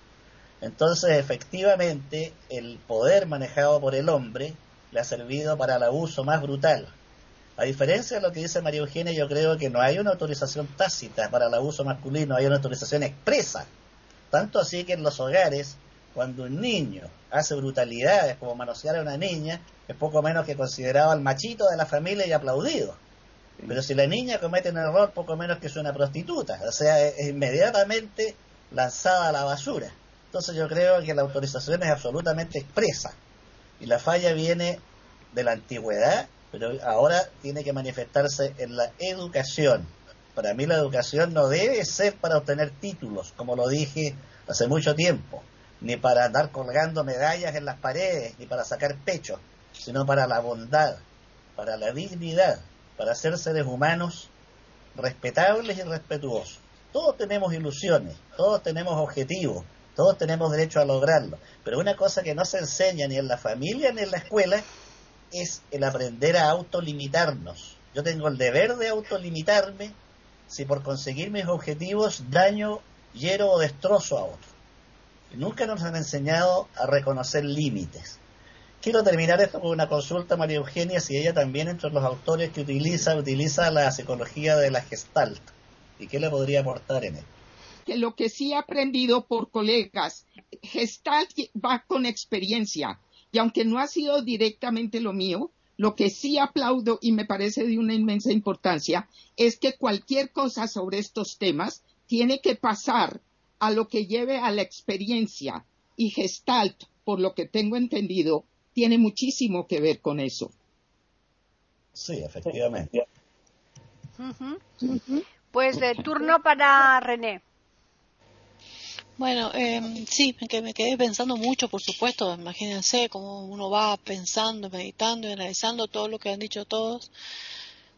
Entonces, efectivamente, el poder manejado por el hombre le ha servido para el abuso más brutal. A diferencia de lo que dice María Eugenia, yo creo que no hay una autorización tácita para el abuso masculino, hay una autorización expresa. Tanto así que en los hogares, cuando un niño hace brutalidades como manosear a una niña, es poco menos que considerado al machito de la familia y aplaudido. Pero si la niña comete un error, poco menos que es una prostituta. O sea, es inmediatamente lanzada a la basura. Entonces yo creo que la autorización es absolutamente expresa y la falla viene de la antigüedad, pero ahora tiene que manifestarse en la educación. Para mí la educación no debe ser para obtener títulos, como lo dije hace mucho tiempo, ni para andar colgando medallas en las paredes, ni para sacar pecho, sino para la bondad, para la dignidad, para ser seres humanos respetables y respetuosos. Todos tenemos ilusiones, todos tenemos objetivos, todos tenemos derecho a lograrlo. Pero una cosa que no se enseña ni en la familia ni en la escuela es el aprender a autolimitarnos. Yo tengo el deber de autolimitarme si por conseguir mis objetivos daño, hiero o destrozo a otro. Nunca nos han enseñado a reconocer límites. Quiero terminar esto con una consulta a María Eugenia, si ella también entre los autores que utiliza, utiliza la psicología de la gestalt. ¿Y qué le podría aportar en él? que lo que sí he aprendido por colegas, Gestalt va con experiencia y aunque no ha sido directamente lo mío, lo que sí aplaudo y me parece de una inmensa importancia es que cualquier cosa sobre estos temas tiene que pasar a lo que lleve a la experiencia y Gestalt, por lo que tengo entendido, tiene muchísimo que ver con eso. Sí, efectivamente. Pues de turno para René. Bueno, eh, sí, me, me quedé pensando mucho, por supuesto. Imagínense cómo uno va pensando, meditando y analizando todo lo que han dicho todos.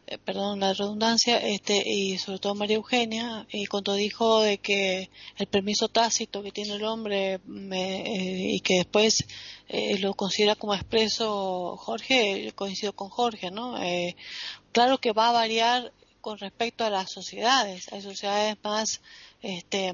Eh, perdón la redundancia, este, y sobre todo María Eugenia, y cuando dijo de que el permiso tácito que tiene el hombre eh, y que después eh, lo considera como expreso Jorge, coincido con Jorge, ¿no? claro que va a variar con respecto a las sociedades, hay sociedades más, este,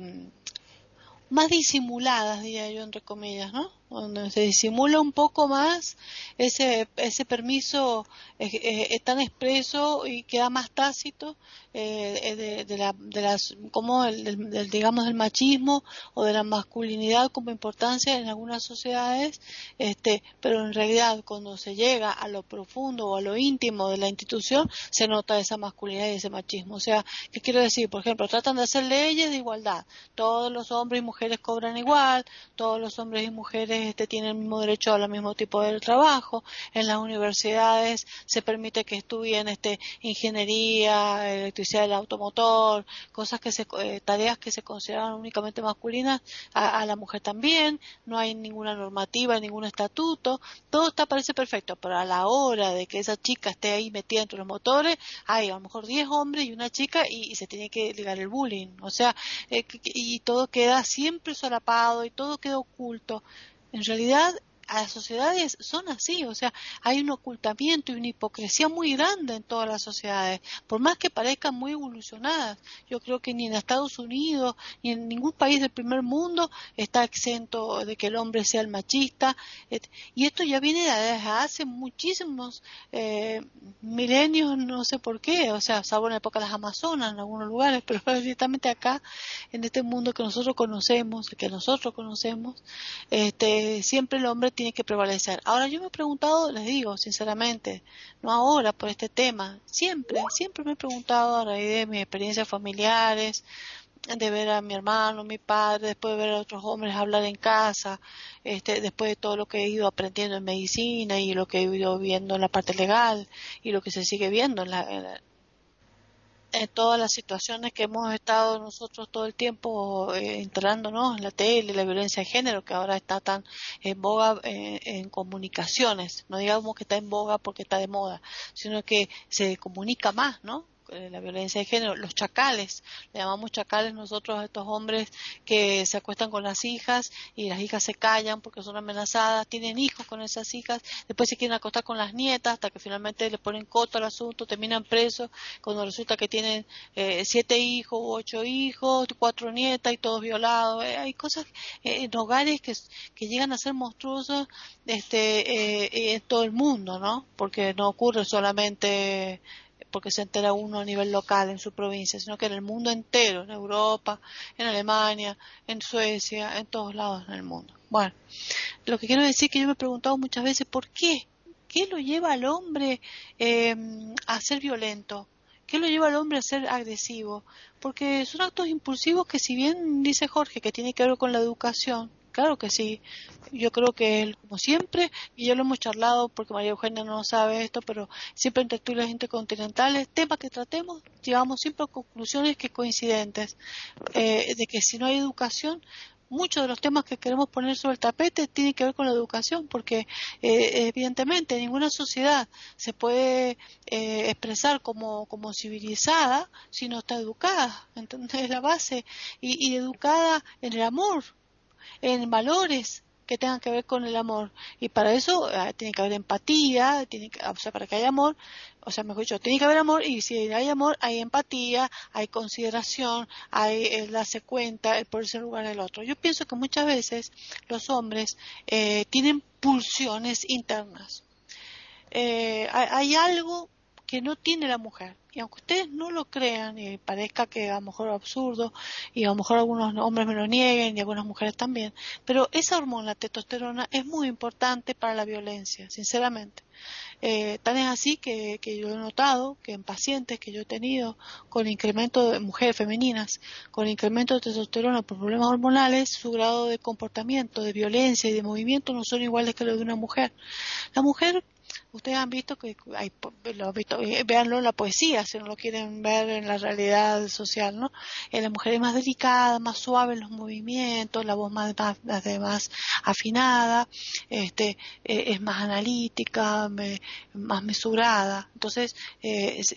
más disimuladas, diría yo, entre comillas, ¿no? Donde se disimula un poco más ese, ese permiso es, tan expreso y queda más tácito eh, de, la, de las como el, digamos del machismo o de la masculinidad como importancia en algunas sociedades este pero en realidad cuando se llega a lo profundo o a lo íntimo de la institución se nota esa masculinidad y ese machismo. O sea qué quiero decir por ejemplo tratan de hacer leyes de igualdad. Todos los hombres y mujeres cobran igual todos los hombres y mujeres este, tienen el mismo derecho al mismo tipo de trabajo. En las universidades se permite que estudien este ingeniería electricidad del automotor cosas que se eh, tareas que se consideran únicamente masculinas a, la mujer también. No hay ninguna normativa ningún estatuto. Todo está parece perfecto pero a la hora de que esa chica esté ahí metida entre los motores hay a lo mejor 10 hombres y una chica y, se tiene que ligar el bullying. O sea eh, y todo queda siempre solapado y todo queda oculto en realidad las sociedades son así, o sea, hay un ocultamiento y una hipocresía muy grande en todas las sociedades, por más que parezcan muy evolucionadas. Yo creo que ni en Estados Unidos ni en ningún país del primer mundo está exento de que el hombre sea el machista. Y esto ya viene desde hace muchísimos eh, milenios, no sé por qué, o sea, salvo en la época de las Amazonas en algunos lugares, <laughs> pero directamente acá, en este mundo que nosotros conocemos, que nosotros conocemos, este, siempre el hombre tiene que prevalecer. Ahora yo me he preguntado, les digo sinceramente, no ahora por este tema, siempre, siempre me he preguntado a raíz de mis experiencias familiares, de ver a mi hermano, mi padre, después de ver a otros hombres hablar en casa, este, después de todo lo que he ido aprendiendo en medicina y lo que he ido viendo en la parte legal y lo que se sigue viendo en la, todas las situaciones que hemos estado nosotros todo el tiempo eh, entrándonos en la tele, la violencia de género, que ahora está tan en boga eh, en comunicaciones. No digamos que está en boga porque está de moda, sino que se comunica más, ¿no? Eh, la violencia de género, los chacales, le llamamos chacales nosotros a estos hombres que se acuestan con las hijas y las hijas se callan porque son amenazadas, tienen hijos con esas hijas, después se quieren acostar con las nietas hasta que finalmente le ponen coto al asunto, terminan presos cuando resulta que tienen eh, siete hijos, ocho hijos, cuatro nietas y todos violados. Eh, hay cosas en hogares que, que llegan a ser monstruosos este, en todo el mundo, ¿no? Porque no ocurre solamente porque se entera uno a nivel local en su provincia, sino que en el mundo entero, en Europa, en Alemania, en Suecia, en todos lados en el mundo. Bueno, lo que quiero decir es que yo me he preguntado muchas veces por qué, qué lo lleva al hombre eh, a ser violento, qué lo lleva al hombre a ser agresivo, porque son actos impulsivos que si bien dice Jorge que tiene que ver con la educación, Claro que sí. Yo creo que él, como siempre, y ya lo hemos charlado porque María Eugenia no sabe esto, pero siempre en tertulias intercontinentales, temas que tratemos, llevamos siempre a conclusiones que coincidentes. Eh, de que si no hay educación, muchos de los temas que queremos poner sobre el tapete tienen que ver con la educación, porque eh, evidentemente ninguna sociedad se puede eh, expresar como, como civilizada si no está educada. Entonces es la base y, y educada en el amor, en valores que tengan que ver con el amor. Y para eso eh, tiene que haber empatía, tiene que, o sea, para que haya amor, o sea, mejor dicho, tiene que haber amor y si hay amor hay empatía, hay consideración, hay el darse cuenta, el ponerse en lugar del otro. Yo pienso que muchas veces los hombres eh, tienen pulsiones internas. Eh, hay algo que no tiene la mujer. Y aunque ustedes no lo crean y parezca que a lo mejor es absurdo y a lo mejor algunos hombres me lo nieguen y algunas mujeres también, pero esa hormona, la testosterona, es muy importante para la violencia, sinceramente. Eh, tan es así que, que, yo he notado que en pacientes que yo he tenido con incremento de mujeres femeninas, con incremento de testosterona por problemas hormonales, su grado de comportamiento, de violencia y de movimiento no son iguales que los de una mujer. La mujer ustedes han visto que hay, lo visto, eh, véanlo en la poesía, si no lo quieren ver en la realidad social, ¿no? Eh, la mujer es más delicada, más suave en los movimientos, la voz más, más, más afinada, este, eh, es más analítica, más mesurada. Entonces,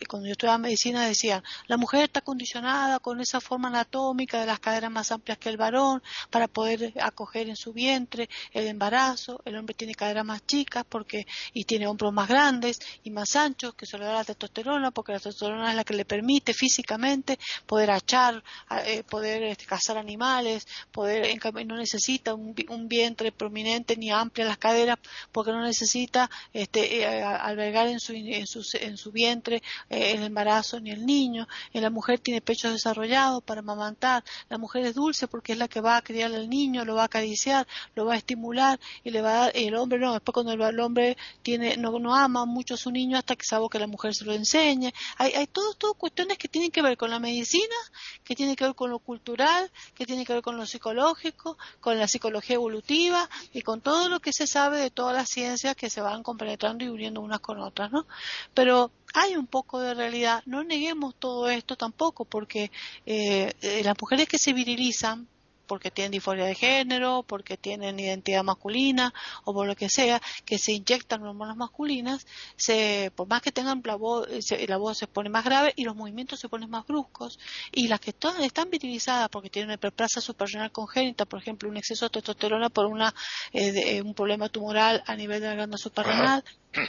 cuando yo estudiaba medicina decían, la mujer está condicionada con esa forma anatómica de las caderas más amplias que el varón para poder acoger en su vientre el embarazo, el hombre tiene caderas más chicas porque y tiene hombros más grandes y más anchos que se le da la testosterona porque la testosterona es la que le permite físicamente poder achar, eh, poder este, cazar animales, poder no necesita un, vientre prominente ni amplia las caderas porque no necesita este, eh, albergar en su, en su, en su vientre eh, el embarazo ni el niño. La mujer tiene pechos desarrollados para amamantar. La mujer es dulce porque es la que va a criar al niño, lo va a acariciar, lo va a estimular y le va a dar, el hombre no, después cuando el hombre tiene, no, no ama mucho a su niño hasta que sabe que la mujer se lo enseñe. Hay, hay todo, todo cuestiones que tienen que ver con la medicina, que tienen que ver con lo cultural, que tienen que ver con lo psicológico, con la psicología evolutiva y con todo lo que se sabe de todas las ciencias que se van compenetrando y uniendo unas con otras, ¿no? Pero hay un poco de realidad. No neguemos todo esto tampoco, porque eh, eh las mujeres que se virilizan porque tienen disforia de género, porque tienen identidad masculina o por lo que sea, que se inyectan hormonas masculinas, se, por más que tengan la voz, se, la voz se pone más grave y los movimientos se ponen más bruscos. Y las que están vitilizadas porque tienen hiperplasia suprarrenal congénita, por ejemplo, un exceso de testosterona por una, eh, un problema tumoral a nivel de la glándula suprarrenal,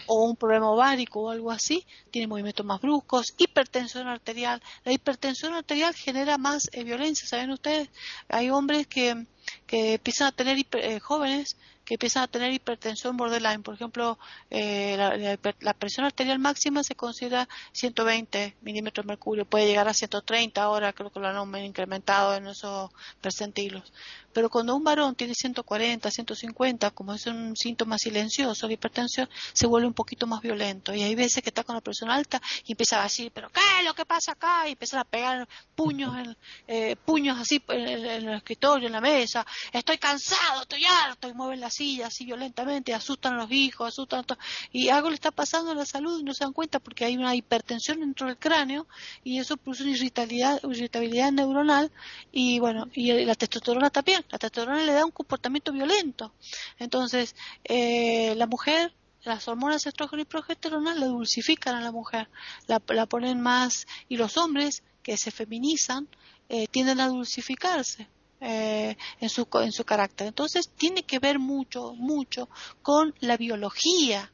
o un problema ovárico o algo así, tiene movimientos más bruscos, hipertensión arterial. La hipertensión arterial genera más eh, violencia, ¿saben ustedes? Hay hombres que, que empiezan a tener, eh, jóvenes, que empiezan a tener hipertensión borderline. Por ejemplo, eh, la, presión arterial máxima se considera 120 milímetros de mercurio, puede llegar a 130 ahora, creo que lo han incrementado en esos percentilos. Pero cuando un varón tiene 140, 150, como es un síntoma silencioso de hipertensión, se vuelve un poquito más violento. Y hay veces que está con la presión alta y empieza a decir, pero ¿qué es lo que pasa acá? Y empieza a pegar puños, en, eh, puños así en, el escritorio, en la mesa. Estoy cansado, estoy harto. Y mueven la así violentamente, asustan a los hijos, asustan a todos. Y algo le está pasando a la salud y no se dan cuenta porque hay una hipertensión dentro del cráneo y eso produce una irritabilidad, irritabilidad neuronal y bueno, y la testosterona también la testosterona le da un comportamiento violento. Entonces, eh, la mujer, las hormonas estrógeno y progesterona la dulcifican a la mujer, la, ponen más, y los hombres que se feminizan eh, tienden a dulcificarse. Eh, en, su, en su carácter. Entonces tiene que ver mucho, mucho con la biología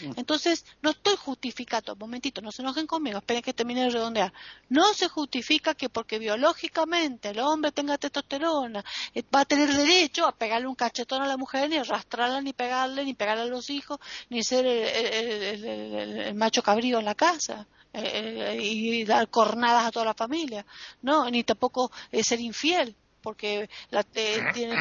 Mm. Entonces, no estoy justificando, un momentito, no se enojen conmigo, esperen que termine de redondear. No se justifica que porque biológicamente el hombre tenga testosterona, eh, va a tener derecho a pegarle un cachetón a la mujer, ni arrastrarla, ni pegarle, ni pegarle a los hijos, ni ser el, macho cabrío en la casa. Eh, y dar cornadas a toda la familia, no, ni tampoco eh, ser infiel porque la, tienen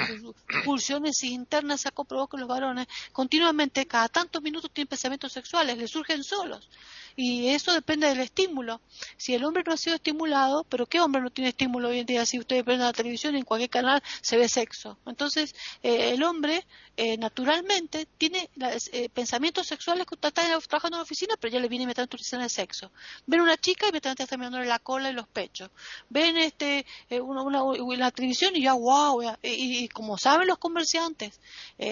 pulsiones internas, se ha comprobado que los varones continuamente, cada tantos minutos tienen pensamientos sexuales, les surgen solos y eso depende del estímulo. Si el hombre no ha sido estimulado, pero ¿qué hombre no tiene estímulo hoy en día? Si ustedes ven la televisión, en cualquier canal se ve sexo. Entonces, eh, el hombre eh, naturalmente tiene eh, pensamientos sexuales cuando está trabajando en la oficina, pero ya le viene metiendo en el sexo. Ven una chica y inmediatamente está mirándole la cola y los pechos. Ven este una, una, la y ya, wow, y, y como saben los comerciantes,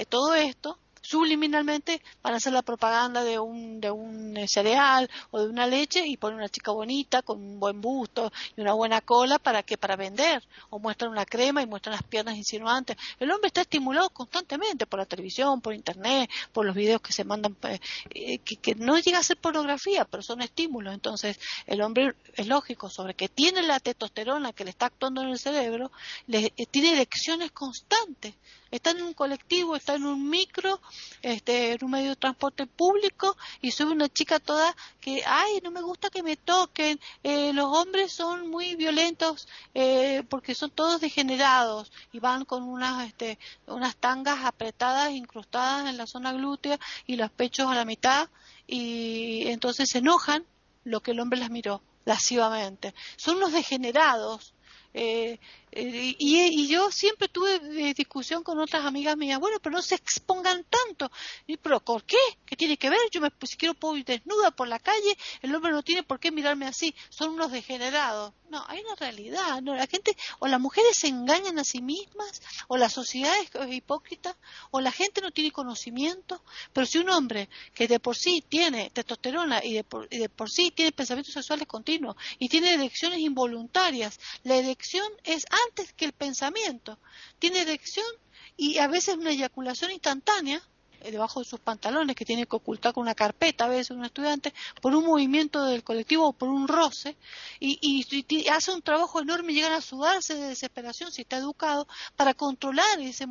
todo esto subliminalmente van a hacer la propaganda de un, de un eh, cereal o de una leche y ponen una chica bonita con un buen busto y una buena cola para que para vender. O muestran una crema y muestran las piernas insinuantes. El hombre está estimulado constantemente por la televisión por internet por los videos que se mandan eh, eh, que, no llega a ser pornografía pero son estímulos. Entonces el hombre es lógico sobre que tiene la testosterona que le está actuando en el cerebro le, tiene elecciones constantes está en un colectivo está en un micro este, en un medio de transporte público y sube una chica toda que, ay, no me gusta que me toquen, eh, los hombres son muy violentos eh, porque son todos degenerados y van con unas, este, unas tangas apretadas, incrustadas en la zona glútea y los pechos a la mitad y entonces se enojan lo que el hombre las miró lascivamente. Son unos degenerados Eh, eh, y, yo siempre tuve eh, discusión con otras amigas mías, bueno, pero no se expongan tanto. Y, pero ¿por qué? ¿Qué tiene que ver? Yo me, si quiero puedo ir desnuda por la calle, el hombre no tiene por qué mirarme así, son unos degenerados. No, hay una realidad, no, la gente, o las mujeres se engañan a sí mismas, o la sociedad es, hipócrita, o la gente no tiene conocimiento, pero si un hombre que de por sí tiene testosterona y de por, y de por sí tiene pensamientos sexuales continuos y tiene elecciones involuntarias, la elección es antes que el pensamiento. Tiene erección y a veces una eyaculación instantánea eh, debajo de sus pantalones que tiene que ocultar con una carpeta a veces un estudiante por un movimiento del colectivo o por un roce y, hace un trabajo enorme llegan a sudarse de desesperación si está educado para controlar y se,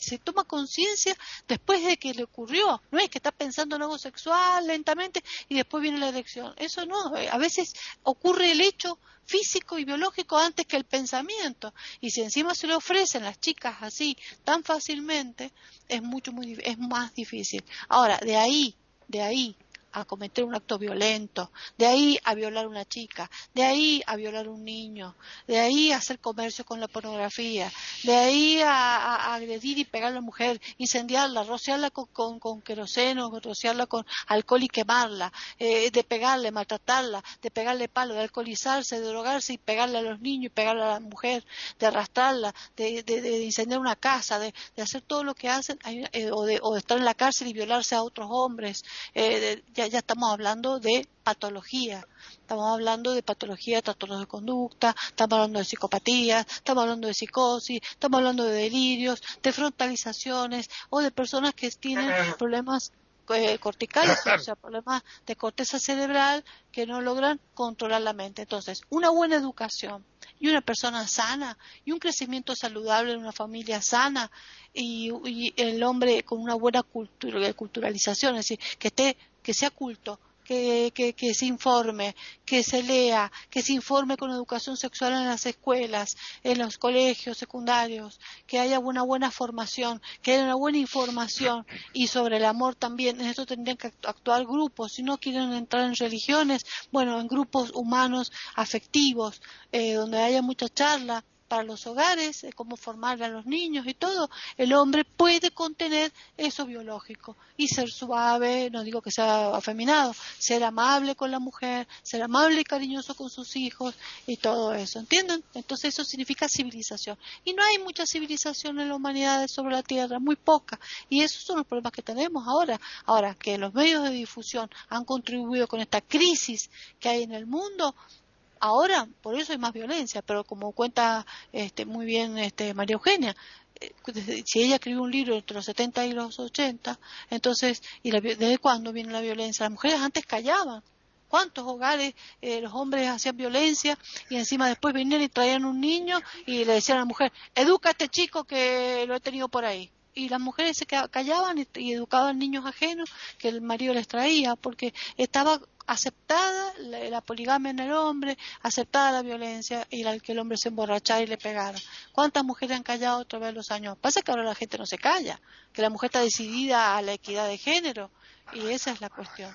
se toma conciencia después de que le ocurrió no es que está pensando en algo sexual lentamente y después viene la erección eso no eh, a veces ocurre el hecho físico y biológico antes que el pensamiento. Y si encima se le ofrecen las chicas así tan fácilmente, es mucho muy es más difícil. Ahora, de ahí, de ahí a cometer un acto violento, de ahí a violar a una chica, de ahí a violar a un niño, de ahí a hacer comercio con la pornografía, de ahí a, agredir y pegar a la mujer, incendiarla, rociarla con, con, con queroseno, rociarla con alcohol y quemarla, eh, de pegarle, maltratarla, de pegarle palo, de alcoholizarse, de drogarse y pegarle a los niños y pegarle a la mujer, de arrastrarla, de, de, incendiar una casa, de, hacer todo lo que hacen, eh, o, de, o de estar en la cárcel y violarse a otros hombres, eh, ya, estamos hablando de patología. Estamos hablando de patología de trastornos de conducta, estamos hablando de psicopatía, estamos hablando de psicosis, estamos hablando de delirios, de frontalizaciones o de personas que tienen problemas eh, corticales, o sea, problemas de corteza cerebral que no logran controlar la mente. Entonces, una buena educación y una persona sana y un crecimiento saludable en una familia sana y, el hombre con una buena cultura, culturalización, es decir, que esté que sea culto, que, se informe, que se lea, que se informe con educación sexual en las escuelas, en los colegios secundarios, que haya una buena formación, que haya una buena información y sobre el amor también. En esto tendrían que actuar grupos. Si no quieren entrar en religiones, bueno, en grupos humanos afectivos, eh, donde haya mucha charla para los hogares, cómo formar a los niños y todo, el hombre puede contener eso biológico y ser suave, no digo que sea afeminado, ser amable con la mujer, ser amable y cariñoso con sus hijos y todo eso, ¿entienden? Entonces eso significa civilización. Y no hay mucha civilización en la humanidad sobre la Tierra, muy poca. Y esos son los problemas que tenemos ahora. Ahora, que los medios de difusión han contribuido con esta crisis que hay en el mundo, Ahora, por eso hay más violencia, pero como cuenta este, muy bien este, María Eugenia, eh, si ella escribió un libro entre los 70 y los 80, entonces, ¿y desde cuándo viene la violencia? Las mujeres antes callaban. ¿Cuántos hogares eh, los hombres hacían violencia y encima después venían y traían un niño y le decían a la mujer, educa a este chico que lo he tenido por ahí? y las mujeres se callaban y, educaban niños ajenos que el marido les traía porque estaba aceptada la, poligamia en el hombre, aceptada la violencia y la, que el hombre se emborrachara y le pegara. ¿Cuántas mujeres han callado otra vez los años? Pasa que ahora la gente no se calla, que la mujer está decidida a la equidad de género y esa es la cuestión.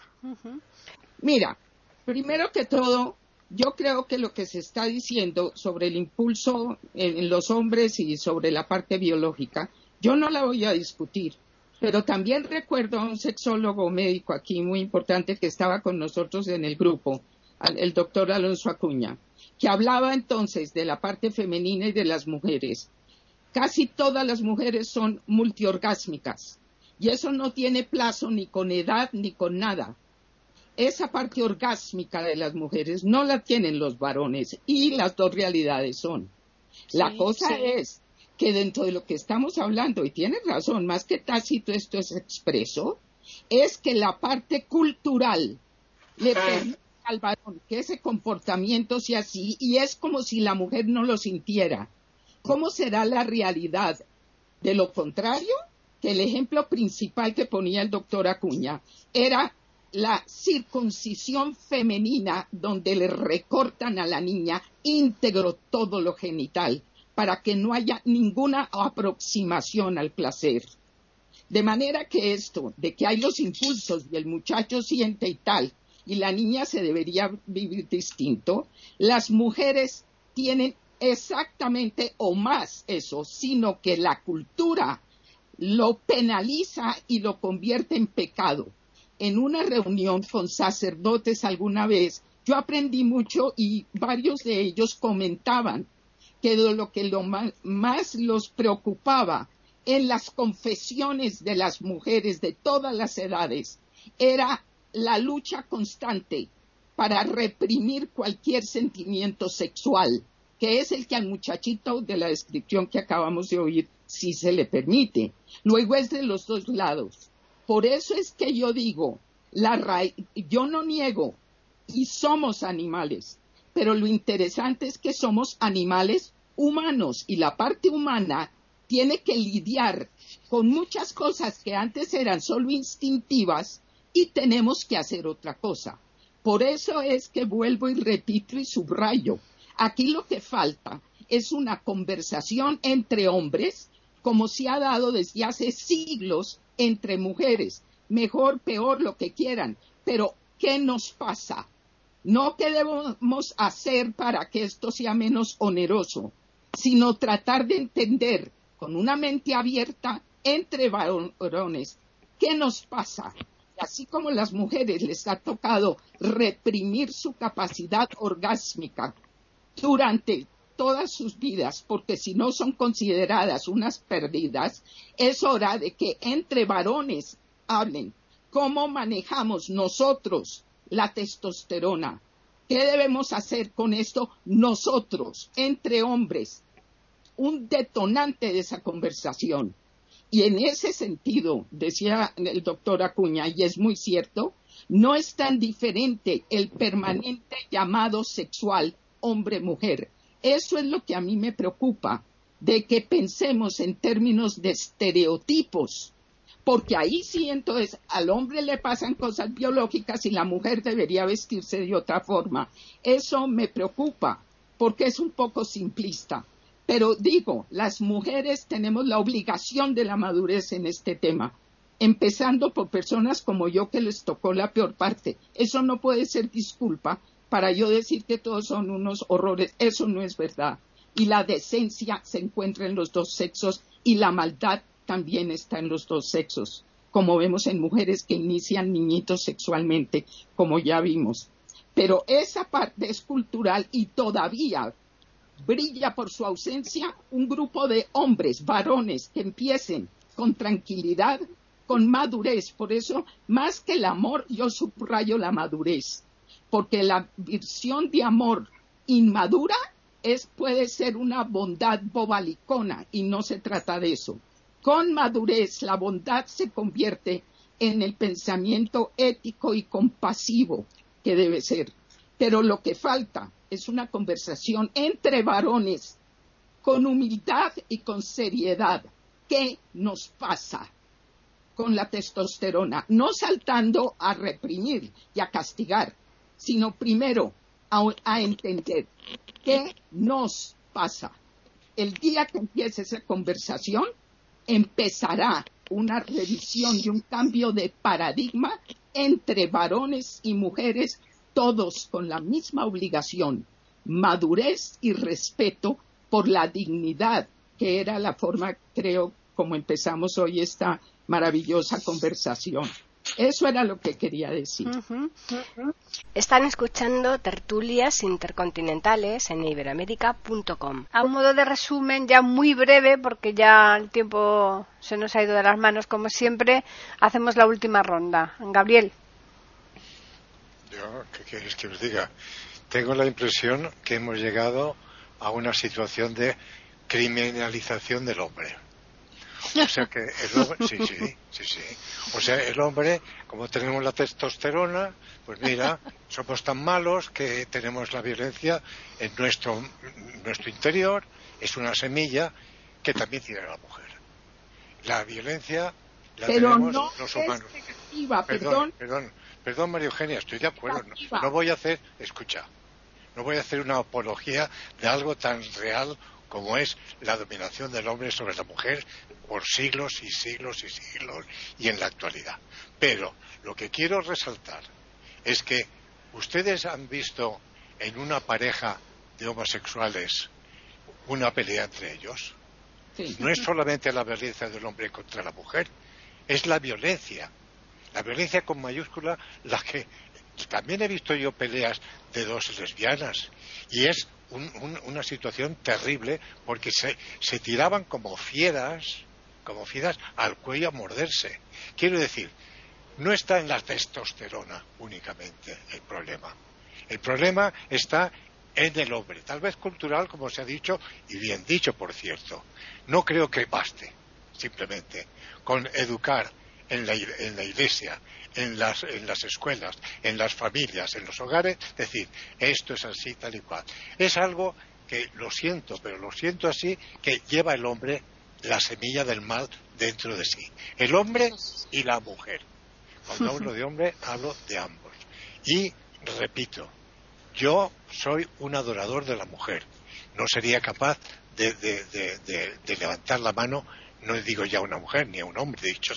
Mira, primero que todo, yo creo que lo que se está diciendo sobre el impulso en los hombres y sobre la parte biológica, yo no la voy a discutir pero también recuerdo a un sexólogo médico aquí muy importante que estaba con nosotros en el grupo, el doctor Alonso Acuña, que hablaba entonces de la parte femenina y de las mujeres. Casi todas las mujeres son multiorgásmicas y eso no tiene plazo ni con edad ni con nada. Esa parte orgásmica de las mujeres no la tienen los varones y las dos realidades son. La cosa es que dentro de lo que estamos hablando, y tienes razón, más que tácito esto es expreso, es que la parte cultural le permite al varón que ese comportamiento sea así y es como si la mujer no lo sintiera. ¿Cómo será la realidad? De lo contrario, que el ejemplo principal que ponía el doctor Acuña era la circuncisión femenina donde le recortan a la niña íntegro todo lo genital para que no haya ninguna aproximación al placer. De manera que esto, de que hay los impulsos y el muchacho siente y tal, y la niña se debería vivir distinto, las mujeres tienen exactamente o más eso, sino que la cultura lo penaliza y lo convierte en pecado. En una reunión con sacerdotes alguna vez, yo aprendí mucho y varios de ellos comentaban que lo que lo más los preocupaba en las confesiones de las mujeres de todas las edades era la lucha constante para reprimir cualquier sentimiento sexual, que es el que al muchachito de la descripción que acabamos de oír si se le permite. Luego es de los dos lados. Por eso es que yo digo, la yo no niego y somos animales, pero lo interesante es que somos animales humanos y la parte humana tiene que lidiar con muchas cosas que antes eran solo instintivas y tenemos que hacer otra cosa. Por eso es que vuelvo y repito y subrayo. Aquí lo que falta es una conversación entre hombres como se ha dado desde hace siglos entre mujeres. Mejor, peor, lo que quieran. Pero, ¿qué nos pasa? No qué debemos hacer para que esto sea menos oneroso, sino tratar de entender con una mente abierta entre varones qué nos pasa. así como las mujeres les ha tocado reprimir su capacidad orgásmica durante todas sus vidas, porque si no son consideradas unas pérdidas, es hora de que entre varones hablen cómo manejamos nosotros la testosterona. ¿Qué debemos hacer con esto nosotros, entre hombres? Un detonante de esa conversación. Y en ese sentido, decía el doctor Acuña, y es muy cierto, no es tan diferente el permanente llamado sexual hombre-mujer eso es lo que a mí me preocupa, de que pensemos en términos de estereotipos, porque ahí sí entonces al hombre le pasan cosas biológicas y la mujer debería vestirse de otra forma. Eso me preocupa, porque es un poco simplista. Pero digo, las mujeres tenemos la obligación de la madurez en este tema, empezando por personas como yo que les tocó la peor parte. Eso no puede ser disculpa para yo decir que todos son unos horrores. Eso no es verdad. Y la decencia se encuentra en los dos sexos y la maldad también está en los dos sexos, como vemos en mujeres que inician niñitos sexualmente, como ya vimos. Pero esa parte es cultural y todavía brilla por su ausencia un grupo de hombres, varones, que empiecen con tranquilidad, con madurez. Por eso, más que el amor, yo subrayo la madurez porque la visión de amor inmadura es, puede ser una bondad bobalicona y no se trata de eso. Con madurez la bondad se convierte en el pensamiento ético y compasivo que debe ser. Pero lo que falta es una conversación entre varones con humildad y con seriedad. ¿Qué nos pasa con la testosterona? No saltando a reprimir y a castigar, sino primero a, entender qué nos pasa. El día que empiece esa conversación, empezará una revisión y un cambio de paradigma entre varones y mujeres, todos con la misma obligación, madurez y respeto por la dignidad, que era la forma, creo, como empezamos hoy esta maravillosa conversación. Eso era lo que quería decir. Están escuchando tertulias intercontinentales en iberoamérica.com. A modo de resumen, ya muy breve, porque ya el tiempo se nos ha ido de las manos como siempre, hacemos la última ronda. Gabriel. Yo, ¿qué quieres que os diga? Tengo la impresión que hemos llegado a una situación de criminalización del hombre o sea que el hombre, sí, sí, sí, sí. O sea, el hombre, como tenemos la testosterona, pues mira, somos tan malos que tenemos la violencia en nuestro, nuestro interior, es una semilla que también tiene la mujer. La violencia la tenemos los humanos. perdón, perdón, perdón, María Eugenia, estoy de acuerdo. no voy a hacer, escucha, no voy a hacer una apología de algo tan real como es la dominación del hombre sobre la mujer por siglos y siglos y siglos y en la actualidad. Pero lo que quiero resaltar es que ustedes han visto en una pareja de homosexuales una pelea entre ellos. No es solamente la violencia del hombre contra la mujer, es la violencia. La violencia con mayúscula, la que también he visto yo peleas de dos lesbianas y es una situación terrible porque se, se tiraban como fieras, como fieras al cuello a morderse. Quiero decir, no está en la testosterona únicamente el problema. El problema está en el hombre, tal vez cultural, como se ha dicho, y bien dicho, por cierto. No creo que baste, simplemente, con educar en la, iglesia, en las, en las escuelas, en las familias, en los hogares, decir, esto es así, tal y cual. Es algo que lo siento, pero lo siento así, que lleva el hombre la semilla del mal dentro de sí. El hombre y la mujer. Cuando hablo de hombre, hablo de ambos. Y repito, yo soy un adorador de la mujer. No sería capaz de, de, levantar la mano, no digo ya a una mujer ni a un hombre, dicho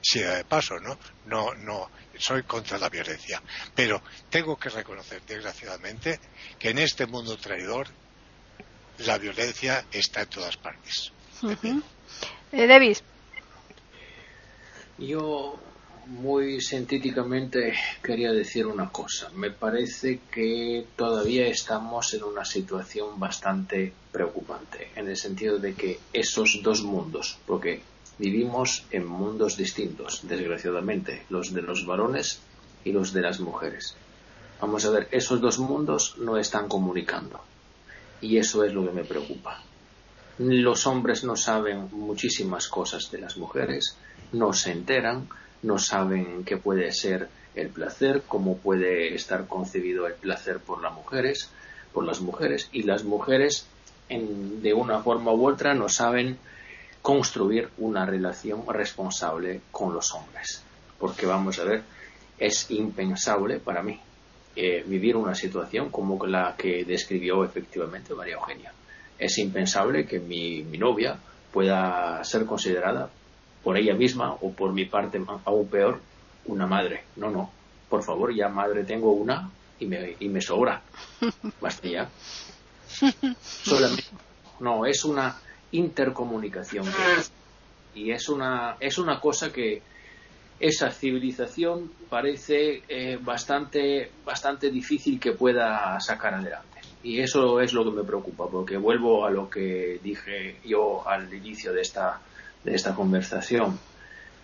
sea de paso, ¿no? No, no, soy contra la violencia. Pero tengo que reconocer, desgraciadamente, que en este mundo traidor la violencia está en todas partes. Eh, Davis. Yo muy sintéticamente quería decir una cosa. Me parece que todavía estamos en una situación bastante preocupante, en el sentido de que esos dos mundos, porque vivimos en mundos distintos, desgraciadamente, los de los varones y los de las mujeres. Vamos a ver, esos dos mundos no están comunicando. Y eso es lo que me preocupa. Los hombres no saben muchísimas cosas de las mujeres, no se enteran, no saben qué puede ser el placer, cómo puede estar concebido el placer por las mujeres, por las mujeres, y las mujeres de una forma u otra no saben construir una relación responsable con los hombres. Porque vamos a ver, es impensable para mí eh, vivir una situación como la que describió efectivamente María Eugenia. Es impensable que mi novia pueda ser considerada por ella misma o por mi parte aún peor, una madre. No, no, por favor, ya madre tengo una y me, y me sobra. <laughs> Basta ya. Solamente. No, es una intercomunicación. Y es una, es una cosa que esa civilización parece eh, bastante, bastante difícil que pueda sacar adelante. Y eso es lo que me preocupa, porque vuelvo a lo que dije yo al inicio de esta, de esta conversación,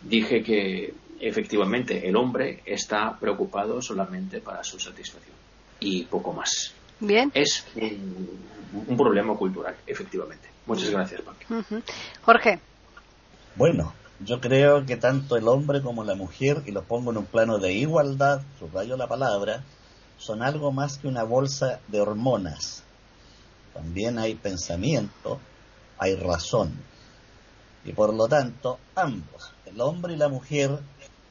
dije que efectivamente el hombre está preocupado solamente para su satisfacción y poco más. Bien. Es un, problema cultural, efectivamente. Muchas gracias, Jorge. Bueno, yo creo que tanto el hombre como la mujer, y lo pongo en un plano de igualdad, subrayo la palabra, son algo más que una bolsa de hormonas. También hay pensamiento, hay razón, y por lo tanto ambos, el hombre y la mujer,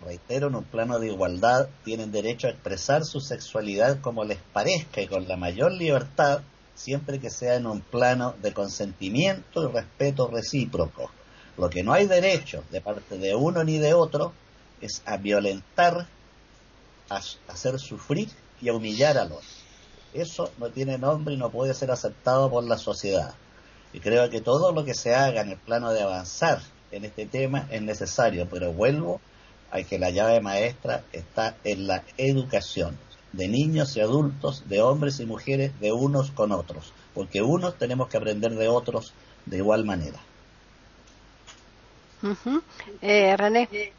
reitero, en un plano de igualdad, tienen derecho a expresar su sexualidad como les parezca y con la mayor libertad, siempre que sea en un plano de consentimiento y respeto recíproco. Lo que no hay derecho de parte de uno ni de otro es a violentar, a hacer sufrir y a humillar al otro. Eso no tiene nombre y no puede ser aceptado por la sociedad. Y creo que todo lo que se haga en el plano de avanzar en este tema es necesario, pero vuelvo a que la llave maestra está en la educación de niños y adultos, de hombres y mujeres, de unos con otros, porque unos tenemos que aprender de otros de igual manera. Eh, René.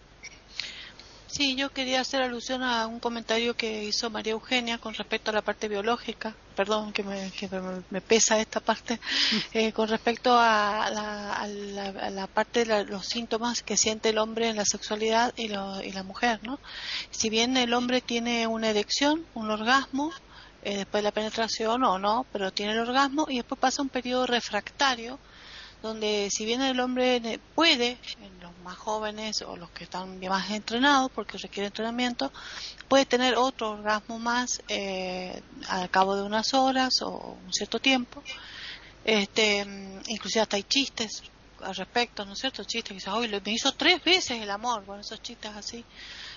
Sí, yo quería hacer alusión a un comentario que hizo María Eugenia con respecto a la parte biológica, perdón que me, me, pesa esta parte, <laughs> eh, con respecto a la, parte de los síntomas que siente el hombre en la sexualidad y, la mujer, ¿no? Si bien el hombre tiene una erección, un orgasmo, eh, después de la penetración o no, pero tiene el orgasmo y después pasa un periodo refractario donde si bien el hombre puede, los más jóvenes o los que están más entrenados, porque requiere entrenamiento, puede tener otro orgasmo más eh, al cabo de unas horas o un cierto tiempo. Este, inclusive hasta hay chistes al respecto, ¿no es cierto? Chistes que dicen, hoy me hizo tres veces el amor, bueno, esos chistes así,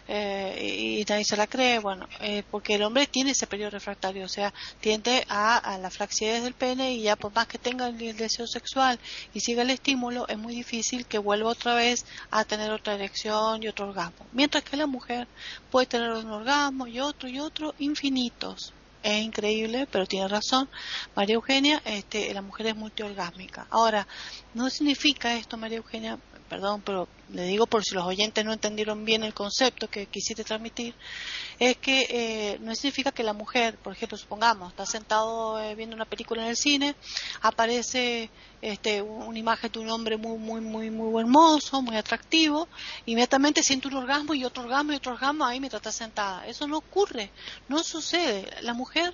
eh, y, nadie se la cree, bueno, eh, porque el hombre tiene ese periodo refractario, o sea, tiende a, la flacidez del pene y ya por más que tenga el, deseo sexual y siga el estímulo, es muy difícil que vuelva otra vez a tener otra erección y otro orgasmo. Mientras que la mujer puede tener un orgasmo y otro y otro infinitos. Es increíble, pero tiene razón. María Eugenia, este, la mujer es multiorgásmica. Ahora, no significa esto, María Eugenia, perdón, pero le digo por si los oyentes no entendieron bien el concepto que quisiste transmitir, es que eh, no significa que la mujer, por ejemplo, supongamos, está sentado eh, viendo una película en el cine, aparece este, una imagen de un hombre muy, muy, muy, muy hermoso, muy atractivo, inmediatamente siente un orgasmo y otro orgasmo y otro orgasmo ahí mientras está sentada. Eso no ocurre, no sucede. La mujer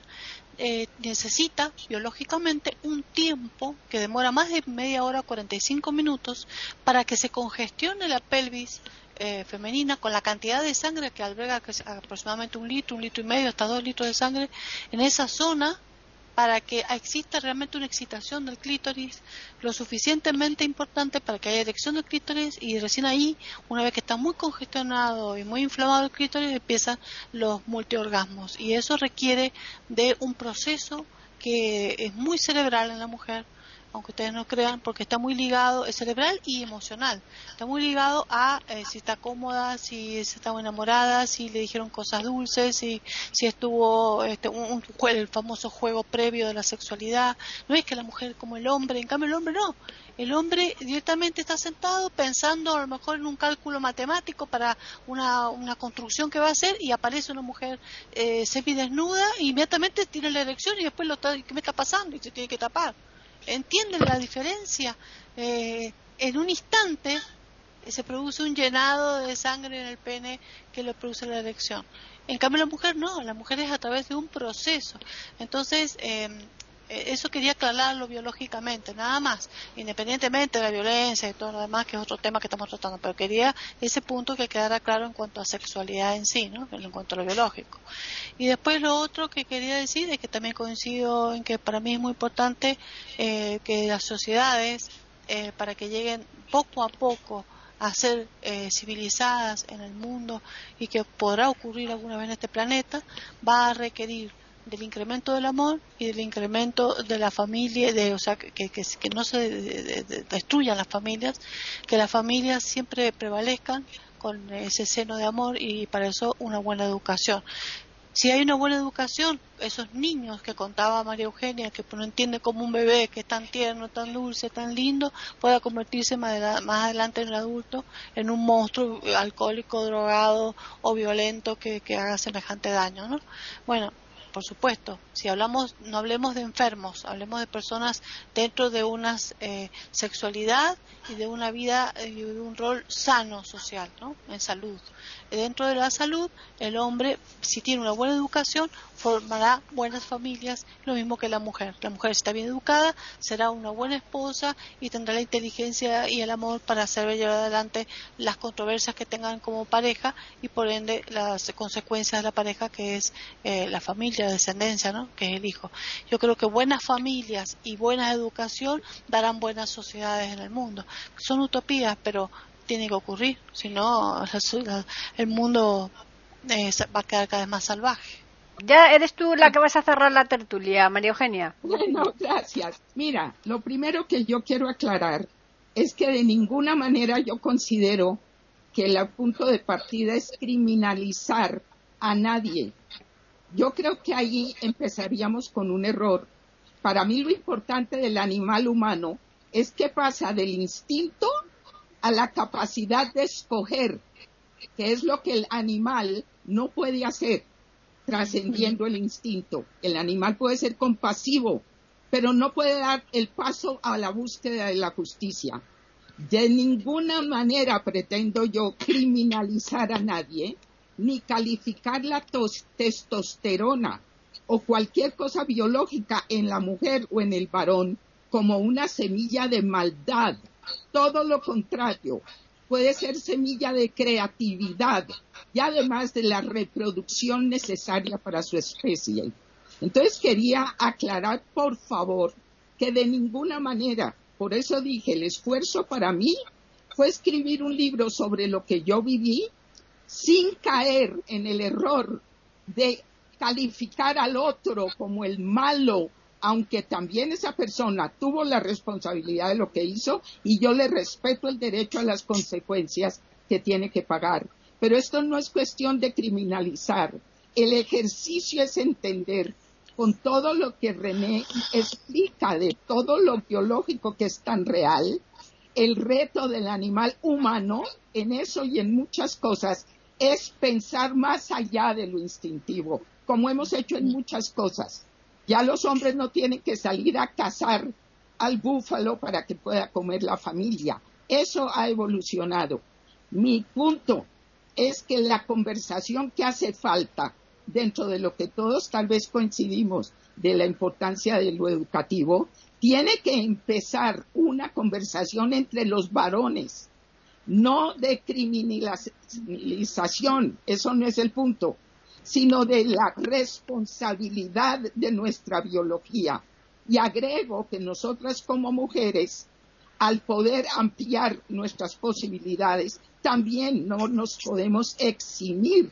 eh, necesita biológicamente un tiempo que demora más de media hora, 45 minutos, para que se congestione la pelvis eh, femenina con la cantidad de sangre que alberga que es aproximadamente un litro, un litro y medio, hasta dos litros de sangre en esa zona para que exista realmente una excitación del clítoris lo suficientemente importante para que haya erección del clítoris y recién ahí, una vez que está muy congestionado y muy inflamado el clítoris, empiezan los multiorgasmos. Y eso requiere de un proceso que es muy cerebral en la mujer aunque ustedes no crean, porque está muy ligado, es cerebral y emocional. Está muy ligado a eh, si está cómoda, si se estaba enamorada, si le dijeron cosas dulces, si, si estuvo este, un, el famoso juego previo de la sexualidad. No es que la mujer como el hombre, en cambio el hombre no. El hombre directamente está sentado pensando a lo mejor en un cálculo matemático para una, construcción que va a hacer y aparece una mujer eh, semidesnuda e inmediatamente tiene la erección y después lo está, ¿qué me está pasando? Y se tiene que tapar entienden la diferencia. Eh, en un instante eh, se produce un llenado de sangre en el pene que lo produce la erección. En cambio la mujer no, la mujer es a través de un proceso. Entonces, eh, eso quería aclararlo biológicamente, nada más, independientemente de la violencia y todo lo demás, que es otro tema que estamos tratando, pero quería ese punto que quedara claro en cuanto a sexualidad en sí, ¿no? en cuanto a lo biológico. Y después lo otro que quería decir es que también coincido en que para mí es muy importante eh, que las sociedades, eh, para que lleguen poco a poco a ser civilizadas en el mundo y que podrá ocurrir alguna vez en este planeta, va a requerir del incremento del amor y del incremento de la familia, de, o sea, que, que, no se destruyan las familias, que las familias siempre prevalezcan con ese seno de amor y para eso una buena educación. Si hay una buena educación, esos niños que contaba María Eugenia, que no entiende cómo un bebé que es tan tierno, tan dulce, tan lindo, pueda convertirse más, adelante en un adulto, en un monstruo alcohólico, drogado o violento que, que haga semejante daño, ¿no? Bueno, por supuesto, si hablamos, no hablemos de enfermos, hablemos de personas dentro de una eh, sexualidad y de una vida y de un rol sano social, ¿no? En salud. Dentro de la salud, el hombre, si tiene una buena educación, formará buenas familias, lo mismo que la mujer. La mujer, si está bien educada, será una buena esposa y tendrá la inteligencia y el amor para hacer llevar adelante las controversias que tengan como pareja y por ende las consecuencias de la pareja que es eh, la familia, la descendencia, ¿no? que es el hijo. Yo creo que buenas familias y buena educación darán buenas sociedades en el mundo. Son utopías, pero tiene que ocurrir, si no <laughs> el mundo eh, va a quedar cada vez más salvaje. Ya eres tú la que vas a cerrar la tertulia, María Eugenia. <laughs> Bueno, gracias. Mira, lo primero que yo quiero aclarar es que de ninguna manera yo considero que el punto de partida es criminalizar a nadie. Yo creo que ahí empezaríamos con un error. Para mí lo importante del animal humano es que pasa del instinto a la capacidad de escoger, que es lo que el animal no puede hacer trascendiendo el instinto. El animal puede ser compasivo, pero no puede dar el paso a la búsqueda de la justicia. De ninguna manera pretendo yo criminalizar a nadie, ni calificar la testosterona o cualquier cosa biológica en la mujer o en el varón como una semilla de maldad. Todo lo contrario, puede ser semilla de creatividad y además de la reproducción necesaria para su especie. Entonces quería aclarar, por favor, que de ninguna manera Por eso dije, el esfuerzo para mí fue escribir un libro sobre lo que yo viví sin caer en el error de calificar al otro como el malo, aunque también esa persona tuvo la responsabilidad de lo que hizo y yo le respeto el derecho a las consecuencias que tiene que pagar. Pero esto no es cuestión de criminalizar. El ejercicio es entender con todo lo que René explica de todo lo biológico que es tan real, el reto del animal humano en eso y en muchas cosas es pensar más allá de lo instintivo, como hemos hecho en muchas cosas. Ya los hombres no tienen que salir a cazar al búfalo para que pueda comer la familia. Eso ha evolucionado. Mi punto es que la conversación que hace falta dentro de lo que todos tal vez coincidimos de la importancia de lo educativo, tiene que empezar una conversación entre los varones no de criminalización, eso no es el punto, sino de la responsabilidad de nuestra biología. Y agrego que nosotras como mujeres, al poder ampliar nuestras posibilidades, también no nos podemos eximir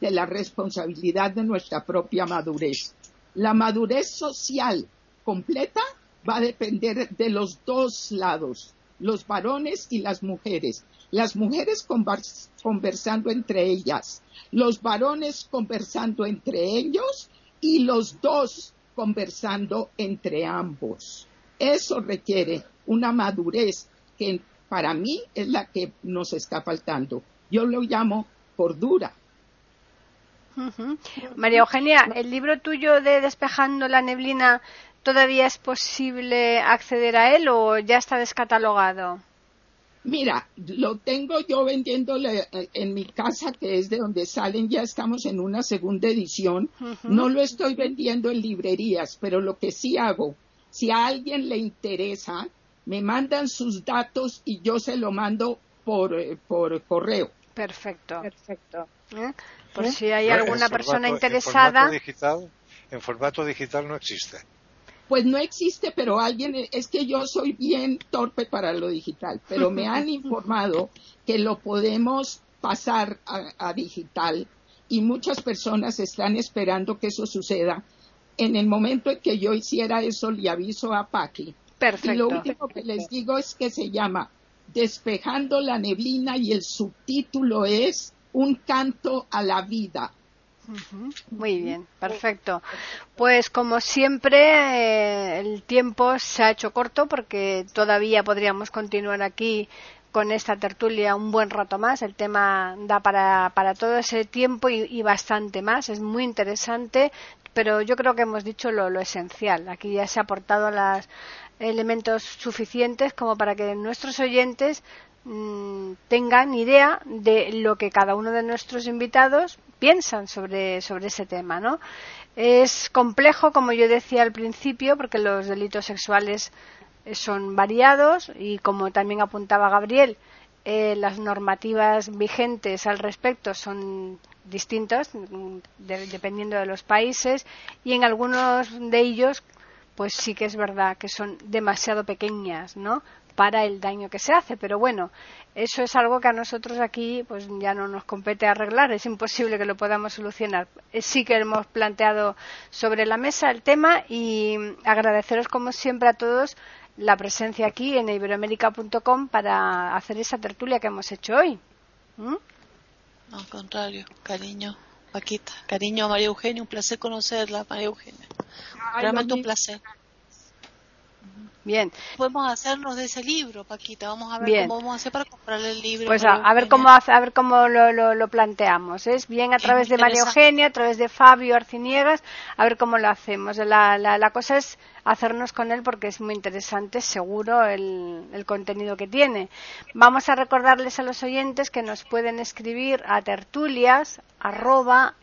de la responsabilidad de nuestra propia madurez. La madurez social completa va a depender de los dos lados, los varones y las mujeres las mujeres conversando entre ellas, los varones conversando entre ellos y los dos conversando entre ambos. Eso requiere una madurez que para mí es la que nos está faltando. Yo lo llamo cordura. María Eugenia, ¿el libro tuyo de Despejando la neblina todavía es posible acceder a él o ya está descatalogado? Mira, lo tengo yo vendiéndole eh, en mi casa, que es de donde salen, ya estamos en una segunda edición. No lo estoy vendiendo en librerías, pero lo que sí hago, si a alguien le interesa, me mandan sus datos y yo se lo mando por, eh, por correo. Perfecto. Perfecto. ¿Eh? Por si hay alguna persona interesada. en formato digital no existe. Pues no existe, pero alguien, es que yo soy bien torpe para lo digital, pero me han <laughs> informado que lo podemos pasar a, digital y muchas personas están esperando que eso suceda. En el momento en que yo hiciera eso, le aviso a Paqui. Perfecto. Y lo último que les digo es que se llama Despejando la neblina y el subtítulo es Un canto a la vida. Muy bien, perfecto. Pues como siempre, eh, el tiempo se ha hecho corto porque todavía podríamos continuar aquí con esta tertulia un buen rato más. El tema da para, para todo ese tiempo y, bastante más. Es muy interesante, pero yo creo que hemos dicho lo, lo esencial. Aquí ya se ha aportado los elementos suficientes como para que nuestros oyentes mm, tengan idea de lo que cada uno de nuestros invitados piensan sobre, sobre ese tema, ¿no? Es complejo, como yo decía al principio, porque los delitos sexuales eh, son variados y, como también apuntaba Gabriel, eh, las normativas vigentes al respecto son distintas mm, dependiendo de los países y en algunos de ellos pues sí que es verdad que son demasiado pequeñas, ¿no? Para el daño que se hace. Pero bueno, eso es algo que a nosotros aquí pues ya no nos compete arreglar, es imposible que lo podamos solucionar. Eh, sí que hemos planteado sobre la mesa el tema y agradeceros como siempre a todos la presencia aquí en iberoamérica.com para hacer esa tertulia que hemos hecho hoy. ¿Mm? No, al contrario, cariño, Paquita, cariño a María Eugenia, un placer conocerla, María Eugenia. Realmente un placer. Bien. Podemos hacernos de ese libro, Paquita. Vamos a ver cómo vamos a hacer para comprarle el libro. Pues a, ver cómo a ver cómo lo, lo, planteamos. Es bien a través de María Eugenia, a través de Fabio Arciniegas, a ver cómo lo hacemos. La, la, la cosa es hacernos con él porque es muy interesante, seguro, el, el contenido que tiene. Vamos a recordarles a los oyentes que nos pueden escribir a tertulias arroba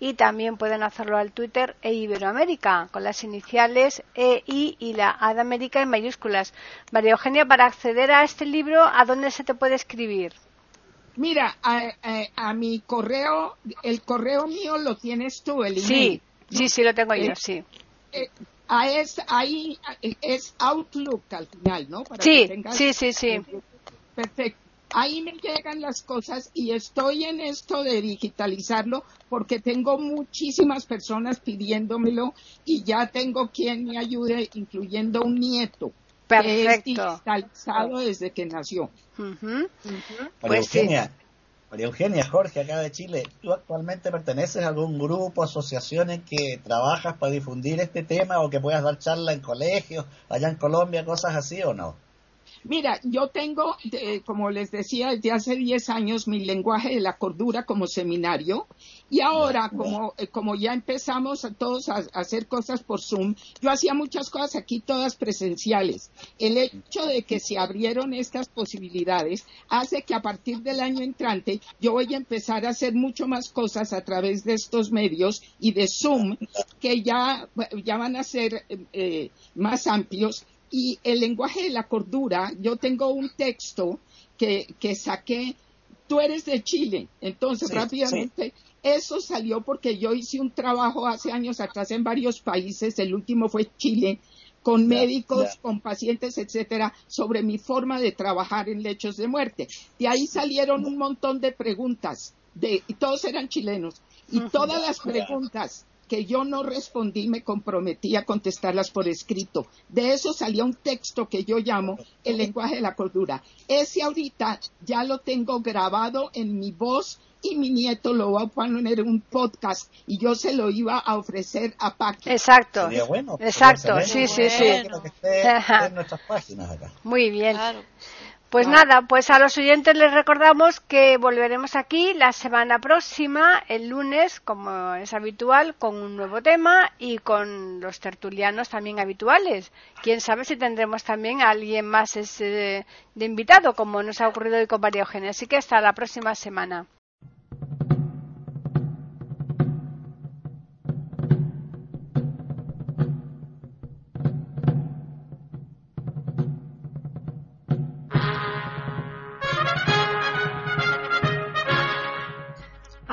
y también pueden hacerlo al Twitter e Iberoamérica con las iniciales EI y la A de América en mayúsculas. María Eugenia, para acceder a este libro, ¿a dónde se te puede escribir? Mira, a, mi correo, el correo mío lo tienes tú, el email. Sí, sí, sí, lo tengo yo, sí. Eh, Ah, es, ahí es Outlook al final, ¿no? sí, sí, sí, sí. Perfecto. Ahí me llegan las cosas y estoy en esto de digitalizarlo porque tengo muchísimas personas pidiéndomelo y ya tengo quien me ayude, incluyendo un nieto. Perfecto. Que es digitalizado desde que nació. Pues María Eugenia, Jorge, acá de Chile, ¿tú actualmente perteneces a algún grupo, asociación en que trabajas para difundir este tema o que puedas dar charla en colegios, allá en Colombia, cosas así o no? Mira, yo tengo, como les decía, desde hace 10 años mi lenguaje de la cordura como seminario y ahora como, eh, como ya empezamos a todos a, hacer cosas por Zoom, yo hacía muchas cosas aquí todas presenciales. El hecho de que se abrieron estas posibilidades hace que a partir del año entrante yo voy a empezar a hacer mucho más cosas a través de estos medios y de Zoom que ya, ya van a ser eh, más amplios y el lenguaje de la cordura, yo tengo un texto que, que saqué, tú eres de Chile, entonces rápidamente, eso salió porque yo hice un trabajo hace años atrás en varios países, el último fue Chile, con médicos, con pacientes, etcétera, sobre mi forma de trabajar en lechos de muerte. De ahí salieron un montón de preguntas, de, y todos eran chilenos, y todas las preguntas que yo no respondí, me comprometí a contestarlas por escrito. De eso salió un texto que yo llamo el lenguaje de la cordura. Ese ahorita ya lo tengo grabado en mi voz y mi nieto lo va a poner en un podcast y yo se lo iba a ofrecer a Paqui. Exacto. Exacto, sí, sí, sí. Muy bien. Pues nada, pues a los oyentes les recordamos que volveremos aquí la semana próxima, el lunes, como es habitual, con un nuevo tema y con los tertulianos también habituales. Quién sabe si tendremos también a alguien más de invitado, como nos ha ocurrido hoy con María Eugenia. Así que hasta la próxima semana.